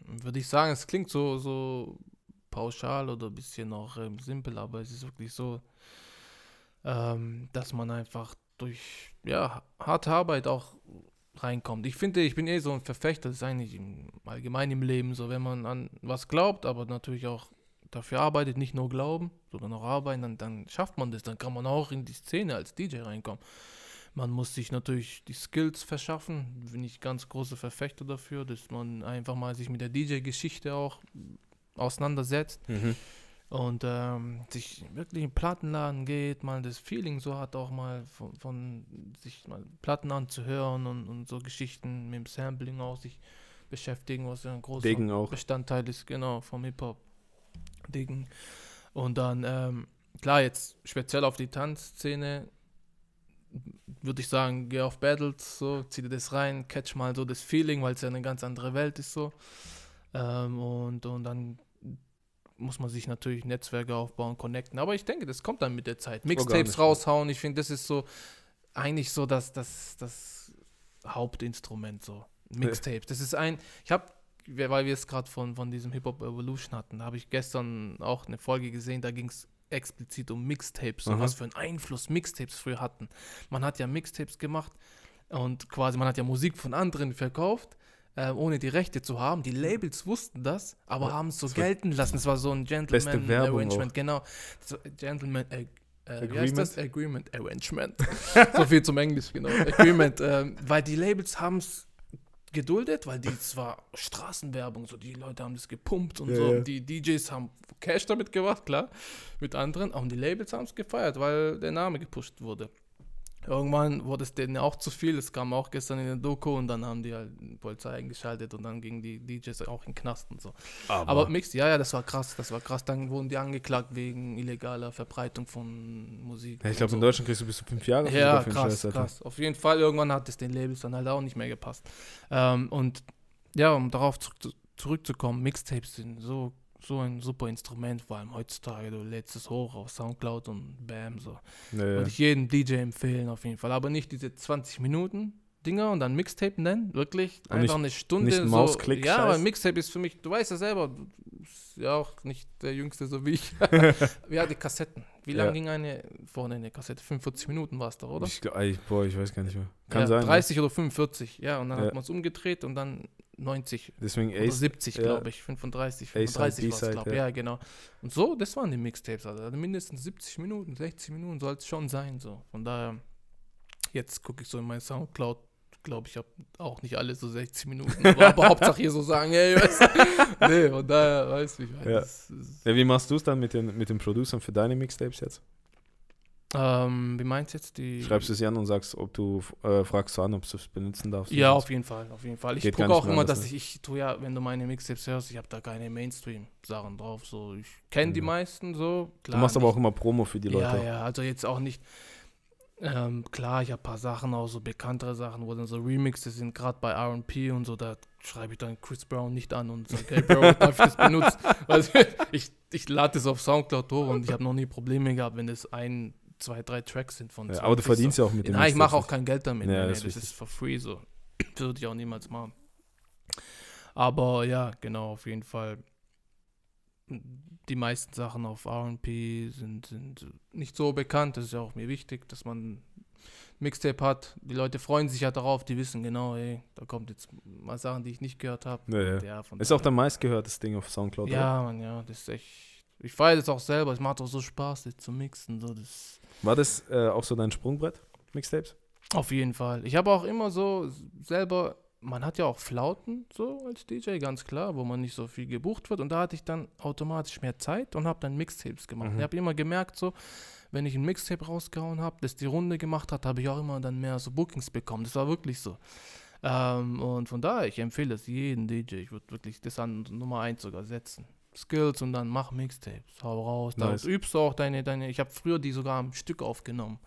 würde ich sagen, es klingt so, so pauschal oder ein bisschen auch ähm, simpel, aber es ist wirklich so, ähm, dass man einfach durch ja, harte Arbeit auch reinkommt. Ich finde, ich bin eh so ein Verfechter, das ist eigentlich im allgemein im Leben so, wenn man an was glaubt, aber natürlich auch dafür arbeitet, nicht nur glauben, sondern auch arbeiten, dann, dann schafft man das, dann kann man auch in die Szene als DJ reinkommen. Man muss sich natürlich die Skills verschaffen, bin ich ganz großer Verfechter dafür, dass man einfach mal sich mit der DJ-Geschichte auch auseinandersetzt mhm. Und ähm, sich wirklich in den Plattenladen geht, mal das Feeling so hat, auch mal von, von sich mal Platten anzuhören und, und so Geschichten mit dem Sampling auch sich beschäftigen, was ja ein großer. Bestandteil ist, genau, vom Hip-Hop. Diggen. Und dann, ähm, klar, jetzt speziell auf die Tanzszene würde ich sagen, geh auf Battles, so, zieh dir das rein, catch mal so das Feeling, weil es ja eine ganz andere Welt ist, so. Ähm, und, und dann muss man sich natürlich Netzwerke aufbauen, connecten. Aber ich denke, das kommt dann mit der Zeit. Mixtapes raushauen, ich finde, das ist so eigentlich so das, das, das Hauptinstrument, so. Mixtapes. Das ist ein, ich habe, weil wir es gerade von, von diesem Hip-Hop Evolution hatten, da habe ich gestern auch eine Folge gesehen, da ging es explizit um Mixtapes, so Aha. was für einen Einfluss Mixtapes früher hatten. Man hat ja Mixtapes gemacht und quasi man hat ja Musik von anderen verkauft, äh, ohne die Rechte zu haben. Die Labels wussten das, aber Ja, haben es so gelten lassen. Es war so ein beste Gentleman Werbung Arrangement, genau. So, Gentleman äh, äh, wie heißt Agreement? das? Agreement Arrangement. so viel zum Englisch, genau. Agreement, ähm, weil die Labels haben es geduldet, weil die es war Straßenwerbung, so die Leute haben das gepumpt und Ja, so. ja. Die DJs haben Cash damit gemacht, klar, mit anderen. Und die Labels haben es gefeiert, weil der Name gepusht wurde. Irgendwann wurde es denen auch zu viel, das kam auch gestern in der Doku und dann haben die halt Polizei eingeschaltet und dann gingen die DJs auch in den Knast und so. Aber Mixed, ja, ja, das war krass, das war krass. Dann wurden die angeklagt wegen illegaler Verbreitung von Musik. ja, ich glaube, so. in Deutschland kriegst du bis zu fünf Jahre Ja, krass, Scheiß, krass. Auf jeden Fall, irgendwann hat es den Labels dann halt auch nicht mehr gepasst. Ähm, und ja, um darauf zu- zurückzukommen, Mixtapes sind so, so ein super Instrument, vor allem heutzutage. Du lädst es hoch auf Soundcloud und bam, so. Ja, ja. Würde ich jedem DJ empfehlen, auf jeden Fall. Aber nicht diese 20 Minuten. Dinger und dann Mixtape nennen, wirklich. Und Einfach nicht- eine Stunde. nicht so, Ja, aber Mixtape ist für mich, du weißt ja selber, du bist ja auch nicht der Jüngste so wie ich. ja, die Kassetten. Wie Ja. lang ging eine vorne eine Kassette? 45 Minuten war es doch, oder? Ich, boah, ich weiß gar nicht mehr. Kann ja, sein. 30 oder 45, ja, und dann Ja. hat man es umgedreht und dann 90 Ja. Deswegen oder Ace, 70, ja. glaube ich, 35, A-Side, 35 war es, glaube ich. ja. Ja. genau. Und so, das waren die Mixtapes, also, mindestens 70 Minuten, 60 Minuten soll es schon sein, so. Von daher, jetzt gucke ich so in mein Soundcloud, glaube ich, habe auch nicht alle so 60 Minuten, aber, aber Hauptsache hier so sagen, hey, weißt du, nee, von daher, weißt du, ich meine, Ja. das ja, wie machst du es dann mit den, mit den Producern für deine Mixtapes jetzt? Ähm, wie meinst du jetzt die? Schreibst du sie an und sagst, ob du äh, fragst du an, ob du es benutzen darfst? Ja, auf jeden Fall, auf jeden Fall. Ich gucke nicht auch immer, dass ne? ich, ich tue ja, wenn du meine Mixtapes hörst, ich habe da keine Mainstream-Sachen drauf. So, ich kenne die Mhm. meisten so. Du machst aber auch immer Promo für die Leute. Ja, ja, also jetzt auch nicht. Ähm, klar, ich habe ein paar Sachen, auch so bekanntere Sachen, wo dann so Remixes sind, gerade bei RP und so, da schreibe ich dann Chris Brown nicht an und sage, hey Bro, darf ich das benutzen? Also, ich ich lade das auf Soundcloud hoch und ich habe noch nie Probleme gehabt, wenn das ein, zwei, drei Tracks sind von Ja, 20 aber du verdienst so. ja auch mit dem Nein, ich mache auch kein Geld damit. Ja, Ja, nee, das das, ist ist, wichtig. for free so. Das würde ich auch niemals machen. Aber ja, genau, auf jeden Fall. Die meisten Sachen auf RP sind, sind nicht so bekannt. Das ist ja auch mir wichtig, dass man Mixtape hat. Die Leute freuen sich ja darauf, die wissen genau, ey, da kommt jetzt mal Sachen, die ich nicht gehört habe. Ja, ja. Ist auch der meistgehörtes Ding auf Soundcloud. oder? Ja, man, ja, das ist echt. Ich feiere das auch selber. Es macht auch so Spaß, das zu mixen. So, das War das äh, auch so dein Sprungbrett, Mixtapes? auf jeden Fall. Ich habe auch immer so selber, man hat ja auch Flauten so als DJ, ganz klar, wo man nicht so viel gebucht wird. Und da hatte ich dann automatisch mehr Zeit und habe dann Mixtapes gemacht. Mhm. Ich habe immer gemerkt, so, wenn ich ein Mixtape rausgehauen habe, das die Runde gemacht hat, habe ich auch immer dann mehr so Bookings bekommen. Das war wirklich so. Ähm, und von daher, ich empfehle das jedem DJ. Ich würde wirklich das an Nummer 1 sogar setzen. Skills und dann mach Mixtapes. Hau raus. Da Nice. übst du auch deine, deine. Ich habe früher die sogar am Stück aufgenommen.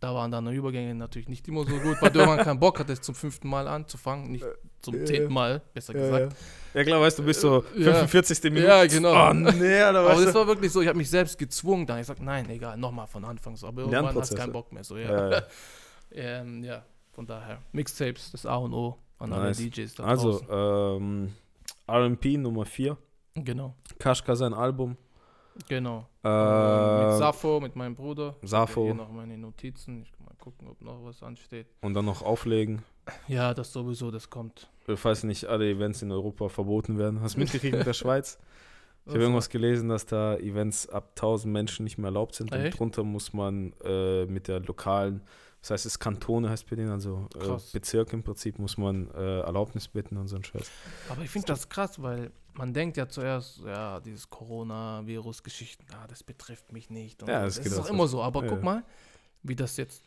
Da waren dann Übergänge natürlich nicht immer so gut, weil du irgendwann keinen Bock hattest, zum fünften Mal anzufangen. Nicht zum ja, zehnten ja. Mal, besser Ja, gesagt. ja. ja, klar, weißt du, du bist so Ja. 45. Minute. Ja, genau. Oh, nee, Aber das du? war wirklich so, ich habe mich selbst gezwungen. Dann ich gesagt, nein, egal, nochmal von Anfang so. Aber irgendwann hast du keinen Bock mehr. So, ja. Ja, ja. ähm, ja, von daher. Mixtapes, das A und O an Nice. alle DJs da Also, ähm, RP Nummer 4. Genau, Kaschka sein Album. genau. Äh, mit Safo, mit meinem Bruder. Safo. Hier noch meine Notizen. Ich kann mal gucken, ob noch was ansteht. und dann noch auflegen. Ja, das sowieso, das kommt. Äh, Falls nicht alle Events in Europa verboten werden. Hast du mitgekriegt mit der Schweiz? Ich habe irgendwas gelesen, dass da Events ab 1000 Menschen nicht mehr erlaubt sind. Echt? Und drunter muss man äh, mit der lokalen, das heißt, es Kantone heißt bei denen, also äh. Bezirk im Prinzip, muss man äh, Erlaubnis bitten und so ein Scheiß. Aber ich finde das krass, weil man denkt ja zuerst, ja, dieses Coronavirus-Geschichten, ah, das betrifft mich nicht. Und Ja, das, das ist auch immer so. Aber Ja, guck mal, wie das jetzt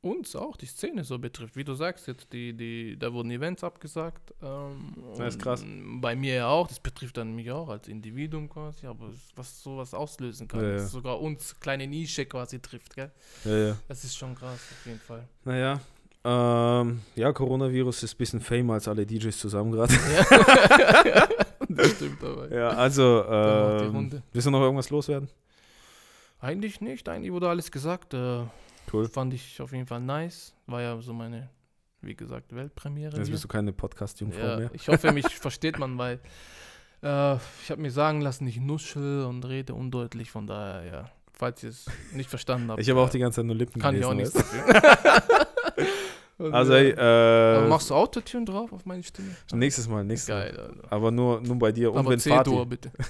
uns auch, die Szene so betrifft. Wie du sagst, jetzt die, die, da wurden Events abgesagt. Ähm, Das ist krass. Bei mir ja auch, das betrifft dann mich auch als Individuum quasi, aber was sowas auslösen kann, Ja, ja. sogar uns kleine Nische quasi trifft, gell? Ja, ja. Das ist schon krass, auf jeden Fall. Naja, ähm, ja, Coronavirus ist ein bisschen fame als alle DJs zusammen gerade. Ja. das stimmt aber. ja, also, Runde. willst du noch irgendwas loswerden? Eigentlich nicht, eigentlich wurde alles gesagt. Äh, Cool. Fand ich auf jeden Fall nice. War ja so meine, wie gesagt, Weltpremiere. Jetzt bist du keine Podcast-Jungfrau ja, mehr. ich hoffe, mich versteht man, weil äh, ich habe mir sagen lassen, ich nuschel und rede undeutlich. Von daher, ja, falls ihr es nicht verstanden habt. Ich habe auch äh, die ganze Zeit nur Lippen Kann ich auch nichts dafür. Du? Also, ey, Aber äh, machst du Autotune drauf auf meine Stimme? nächstes Mal, nächstes Geil, Mal. Alter. Aber nur, nur bei dir und Aber wenn Fatih. bitte.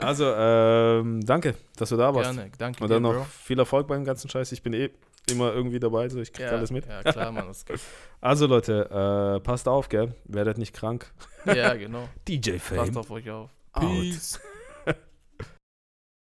Also, ähm, danke, dass du da warst. Gerne, danke Und dir, dann noch Bro. viel Erfolg beim ganzen Scheiß. Ich bin eh immer irgendwie dabei, so ich krieg Ja, alles mit. ja, klar, Mann. Das geht. Also Leute, äh, passt auf, gell? Werdet nicht krank. ja, genau. DJ Passt auf euch auf. Out. Peace.